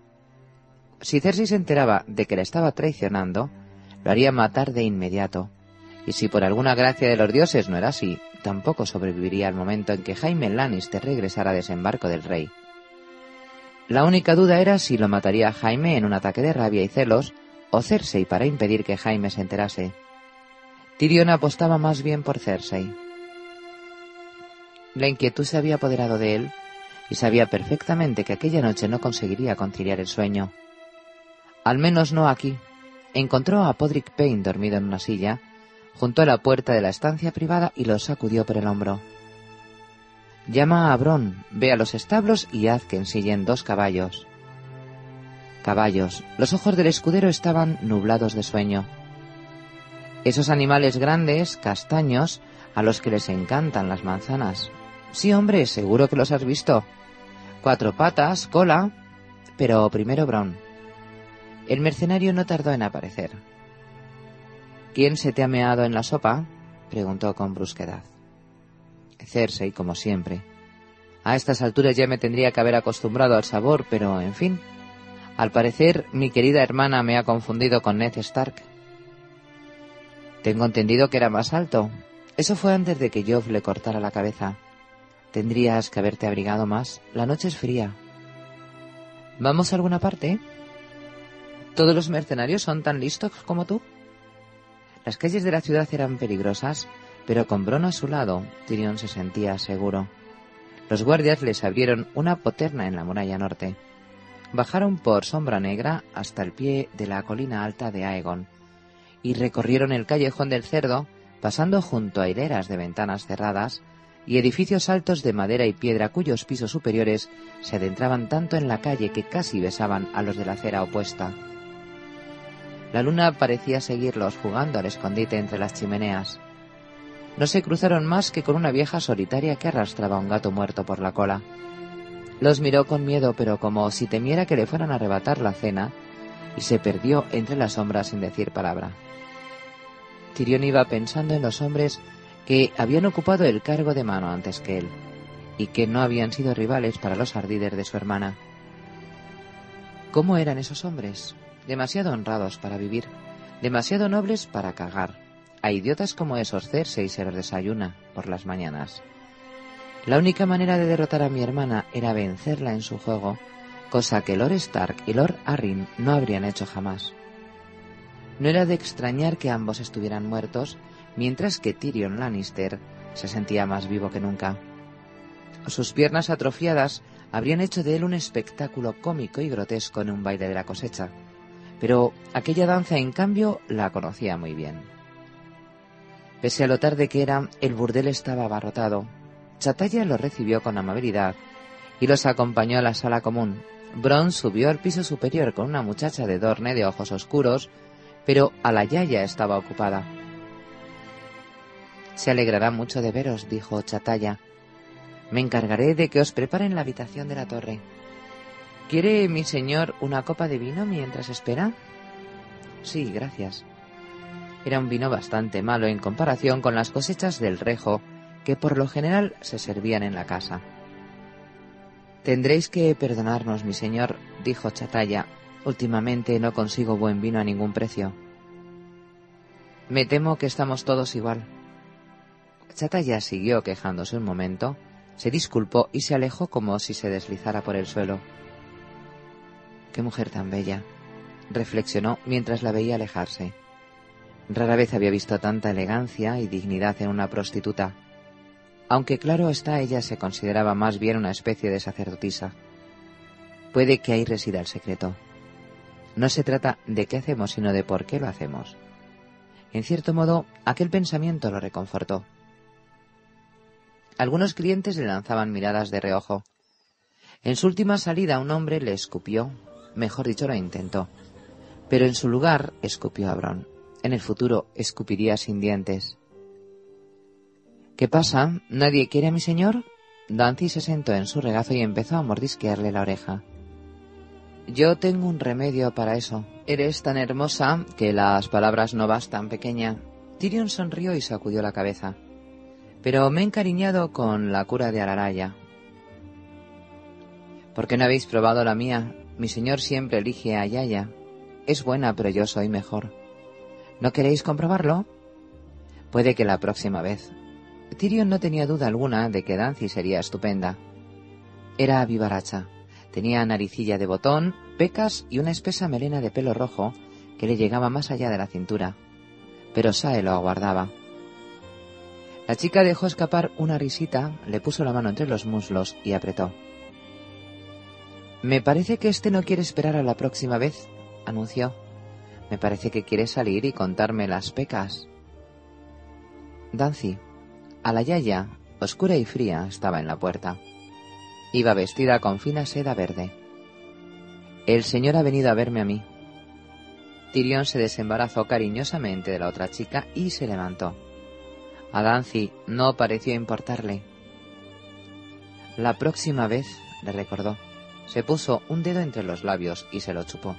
Si Cersei se enteraba de que le estaba traicionando, lo haría matar de inmediato. Y si por alguna gracia de los dioses no era así, tampoco sobreviviría al momento en que Jaime Lannister regresara a desembarco del rey. La única duda era si lo mataría Jaime en un ataque de rabia y celos, o Cersei para impedir que Jaime se enterase. Tyrion apostaba más bien por Cersei. La inquietud se había apoderado de él y sabía perfectamente que aquella noche no conseguiría conciliar el sueño. Al menos no aquí. Encontró a Podrick Payne dormido en una silla, junto a la puerta de la estancia privada y lo sacudió por el hombro. Llama a Bron, ve a los establos y haz que ensillen dos caballos. Caballos. Los ojos del escudero estaban nublados de sueño. Esos animales grandes, castaños, a los que les encantan las manzanas. Sí, hombre, seguro que los has visto. Cuatro patas, cola. Pero primero Bron. El mercenario no tardó en aparecer. ¿Quién se te ha meado en la sopa? preguntó con brusquedad. Cersei, como siempre. A estas alturas ya me tendría que haber acostumbrado al sabor, pero, en fin. Al parecer, mi querida hermana me ha confundido con Ned Stark. Tengo entendido que era más alto. Eso fue antes de que Joff le cortara la cabeza. Tendrías que haberte abrigado más. La noche es fría. ¿Vamos a alguna parte? ¿Todos los mercenarios son tan listos como tú? Las calles de la ciudad eran peligrosas, pero con Bron a su lado, Tyrion se sentía seguro. Los guardias les abrieron una poterna en la muralla norte. Bajaron por Sombra Negra hasta el pie de la colina alta de Aegon y recorrieron el callejón del cerdo, pasando junto a hileras de ventanas cerradas y edificios altos de madera y piedra cuyos pisos superiores se adentraban tanto en la calle que casi besaban a los de la acera opuesta. La luna parecía seguirlos jugando al escondite entre las chimeneas. No se cruzaron más que con una vieja solitaria que arrastraba un gato muerto por la cola. Los miró con miedo, pero como si temiera que le fueran a arrebatar la cena, y se perdió entre las sombras sin decir palabra. Tirión iba pensando en los hombres que habían ocupado el cargo de mano antes que él, y que no habían sido rivales para los ardides de su hermana. ¿Cómo eran esos hombres? Demasiado honrados para vivir, demasiado nobles para cagar, a idiotas como esos Cersei se los desayuna por las mañanas. La única manera de derrotar a mi hermana era vencerla en su juego, cosa que Lord Stark y Lord Arryn no habrían hecho jamás. No era de extrañar que ambos estuvieran muertos, mientras que Tyrion Lannister se sentía más vivo que nunca. Sus piernas atrofiadas habrían hecho de él un espectáculo cómico y grotesco en un baile de la cosecha, pero aquella danza, en cambio, la conocía muy bien. Pese a lo tarde que era, el burdel estaba abarrotado. Chatalla los recibió con amabilidad y los acompañó a la sala común. Bron subió al piso superior con una muchacha de Dorne de ojos oscuros, pero a la yaya estaba ocupada. Se alegrará mucho de veros, dijo Chatalla. Me encargaré de que os preparen la habitación de la torre. ¿Quiere mi señor una copa de vino mientras espera? Sí, gracias. Era un vino bastante malo en comparación con las cosechas del rejo que por lo general se servían en la casa. Tendréis que perdonarnos, mi señor, dijo Chatalla. Últimamente no consigo buen vino a ningún precio. Me temo que estamos todos igual. Chatalla siguió quejándose un momento, se disculpó y se alejó como si se deslizara por el suelo. Qué mujer tan bella, reflexionó mientras la veía alejarse. Rara vez había visto tanta elegancia y dignidad en una prostituta, aunque claro está ella se consideraba más bien una especie de sacerdotisa. Puede que ahí resida el secreto. No se trata de qué hacemos, sino de por qué lo hacemos. En cierto modo, aquel pensamiento lo reconfortó. Algunos clientes le lanzaban miradas de reojo. En su última salida un hombre le escupió, mejor dicho lo intentó, pero en su lugar escupió a Bron. En el futuro escupiría sin dientes. ¿Qué pasa? ¿Nadie quiere a mi señor? Dancy se sentó en su regazo y empezó a mordisquearle la oreja. Yo tengo un remedio para eso. Eres tan hermosa que las palabras no bastan, pequeña. Tyrion sonrió y sacudió la cabeza pero me he encariñado con la cura de Araraya. ¿Por qué no habéis probado la mía? Mi señor siempre elige a Yaya. Es buena, pero yo soy mejor. ¿No queréis comprobarlo? Puede que la próxima vez. Tyrion no tenía duda alguna de que Dancy sería estupenda. Era vivaracha. Tenía naricilla de botón, pecas y una espesa melena de pelo rojo que le llegaba más allá de la cintura. Pero Sae lo aguardaba. La chica dejó escapar una risita, le puso la mano entre los muslos y apretó. Me parece que este no quiere esperar a la próxima vez, anunció. Me parece que quiere salir y contarme las pecas. Dancy, a la yaya, oscura y fría, estaba en la puerta. Iba vestida con fina seda verde. El señor ha venido a verme a mí. Tyrion se desembarazó cariñosamente de la otra chica y se levantó. A Dancy no pareció importarle. La próxima vez, le recordó, se puso un dedo entre los labios y se lo chupó.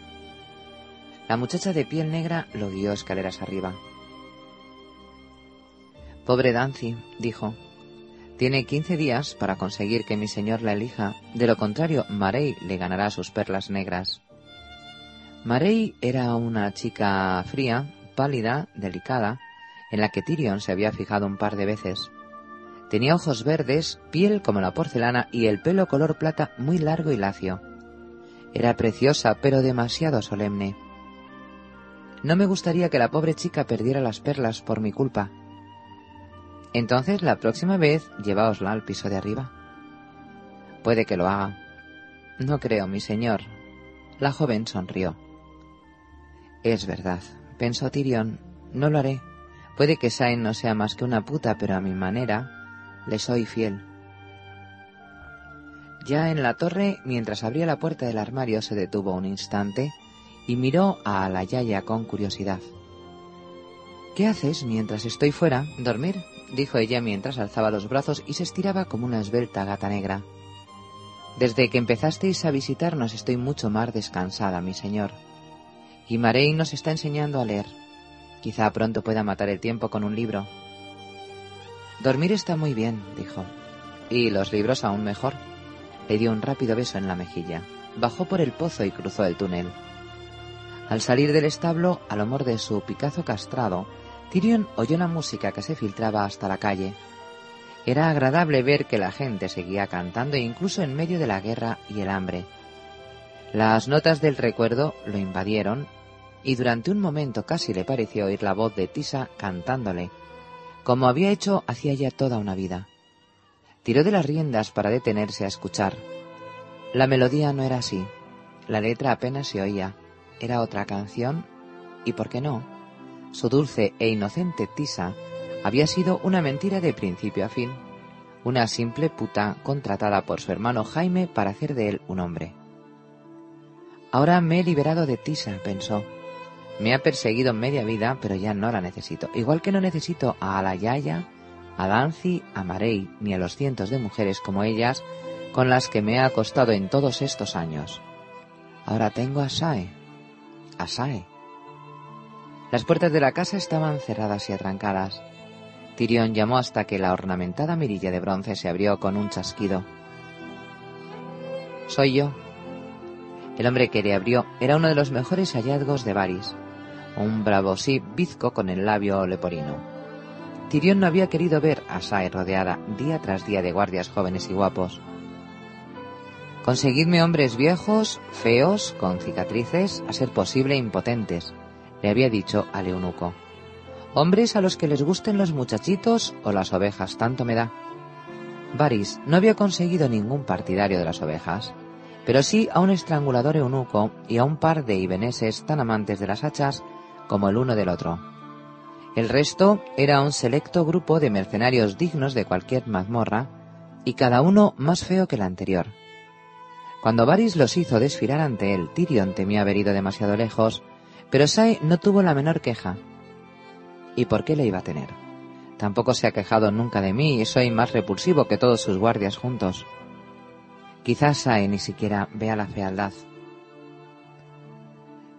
La muchacha de piel negra lo guió escaleras arriba. Pobre Dancy, dijo, tiene quince días para conseguir que mi señor la elija, de lo contrario, Marey le ganará sus perlas negras. Marey era una chica fría, pálida, delicada, en la que Tyrion se había fijado un par de veces. Tenía ojos verdes, piel como la porcelana y el pelo color plata muy largo y lacio. Era preciosa, pero demasiado solemne. No me gustaría que la pobre chica perdiera las perlas por mi culpa. Entonces la próxima vez llevaosla al piso de arriba. Puede que lo haga. No creo, mi señor. La joven sonrió. Es verdad, pensó Tyrion. No lo haré. Puede que Sain no sea más que una puta, pero a mi manera le soy fiel. Ya en la torre, mientras abría la puerta del armario, se detuvo un instante y miró a la Yaya con curiosidad. ¿Qué haces mientras estoy fuera? Dormir, dijo ella mientras alzaba los brazos y se estiraba como una esbelta gata negra. Desde que empezasteis a visitarnos estoy mucho más descansada, mi señor. Y Marey nos está enseñando a leer. Quizá pronto pueda matar el tiempo con un libro. Dormir está muy bien, dijo. Y los libros aún mejor. Le dio un rápido beso en la mejilla. Bajó por el pozo y cruzó el túnel. Al salir del establo, al humor de su Picazo castrado, Tyrion oyó la música que se filtraba hasta la calle. Era agradable ver que la gente seguía cantando incluso en medio de la guerra y el hambre. Las notas del recuerdo lo invadieron y durante un momento casi le pareció oír la voz de Tisa cantándole, como había hecho hacía ya toda una vida. Tiró de las riendas para detenerse a escuchar. La melodía no era así, la letra apenas se oía, era otra canción y, ¿por qué no? Su dulce e inocente Tisa había sido una mentira de principio a fin, una simple puta contratada por su hermano Jaime para hacer de él un hombre. Ahora me he liberado de Tisa, pensó. Me ha perseguido media vida, pero ya no la necesito. Igual que no necesito a la Yaya, a Danzi, a Marey, ni a los cientos de mujeres como ellas con las que me he acostado en todos estos años. Ahora tengo a Sae. A Sae. Las puertas de la casa estaban cerradas y atrancadas. Tirión llamó hasta que la ornamentada mirilla de bronce se abrió con un chasquido. Soy yo. El hombre que le abrió era uno de los mejores hallazgos de Varys, un bravo sí bizco con el labio leporino. Tirión no había querido ver a Sae rodeada día tras día de guardias jóvenes y guapos. Conseguidme hombres viejos, feos, con cicatrices, a ser posible impotentes, le había dicho al eunuco. Hombres a los que les gusten los muchachitos o las ovejas, tanto me da. Varys no había conseguido ningún partidario de las ovejas, pero sí a un estrangulador eunuco y a un par de ibeneses tan amantes de las hachas como el uno del otro. El resto era un selecto grupo de mercenarios dignos de cualquier mazmorra y cada uno más feo que el anterior. Cuando Varys los hizo desfilar ante él, Tyrion temía haber ido demasiado lejos, pero Sai no tuvo la menor queja ¿Y por qué le iba a tener? Tampoco se ha quejado nunca de mí y soy más repulsivo que todos sus guardias juntos. Quizás Sae ni siquiera vea la fealdad.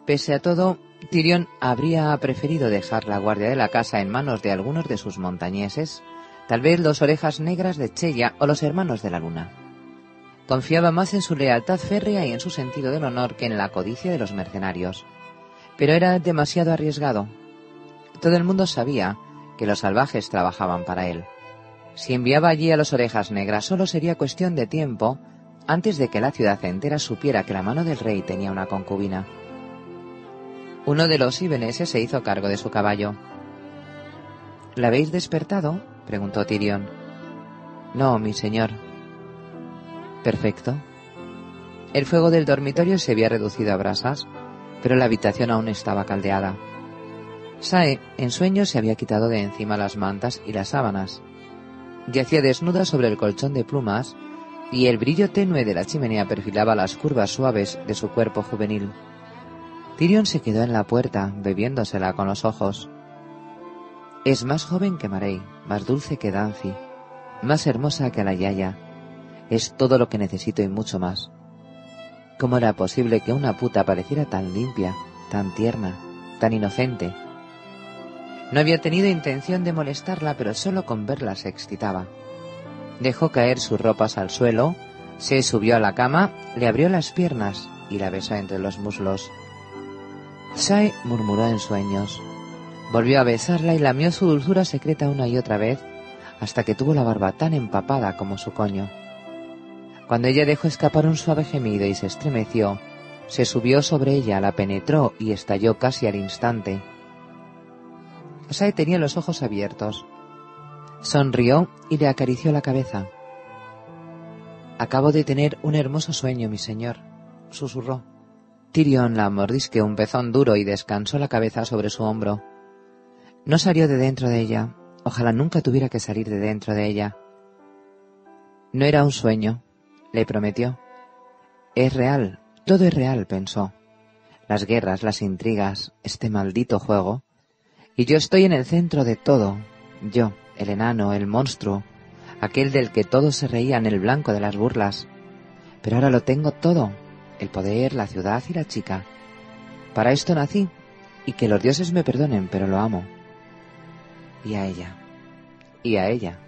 Pese a todo, Tyrion habría preferido dejar la guardia de la casa en manos de algunos de sus montañeses, tal vez los orejas negras de Chella o los hermanos de la luna. Confiaba más en su lealtad férrea y en su sentido del honor que en la codicia de los mercenarios. Pero era demasiado arriesgado, todo el mundo sabía que los salvajes trabajaban para él. Si enviaba allí a los orejas negras solo sería cuestión de tiempo antes de que la ciudad entera supiera que la mano del rey tenía una concubina. Uno de los ibeneses se hizo cargo de su caballo. ¿La habéis despertado? preguntó Tirión. No, mi señor. Perfecto. El fuego del dormitorio se había reducido a brasas, pero la habitación aún estaba caldeada. Sae, en sueños, se había quitado de encima las mantas y las sábanas. Yacía desnuda sobre el colchón de plumas y el brillo tenue de la chimenea perfilaba las curvas suaves de su cuerpo juvenil. Tyrion se quedó en la puerta, bebiéndosela con los ojos. Es más joven que Marey, más dulce que Dancy, más hermosa que la Yaya. Es todo lo que necesito y mucho más. ¿Cómo era posible que una puta pareciera tan limpia, tan tierna, tan inocente? No había tenido intención de molestarla, pero solo con verla se excitaba. Dejó caer sus ropas al suelo, se subió a la cama, le abrió las piernas y la besó entre los muslos. Sai murmuró en sueños. Volvió a besarla y lamió su dulzura secreta una y otra vez, hasta que tuvo la barba tan empapada como su coño. Cuando ella dejó escapar un suave gemido y se estremeció, se subió sobre ella, la penetró y estalló casi al instante. Sae tenía los ojos abiertos. Sonrió y le acarició la cabeza. Acabo de tener un hermoso sueño, mi señor, susurró. Tyrion la mordisqueó un pezón duro y descansó la cabeza sobre su hombro. No salió de dentro de ella. Ojalá nunca tuviera que salir de dentro de ella. No era un sueño, le prometió. Es real, todo es real, pensó. las guerras, las intrigas, este maldito juego, y yo estoy en el centro de todo, yo, el enano, el monstruo, aquel del que todos se reían, el blanco de las burlas. Pero ahora lo tengo todo, el poder, la ciudad y la chica. Para esto nací, y que los dioses me perdonen, pero lo amo. Y a ella, y a ella.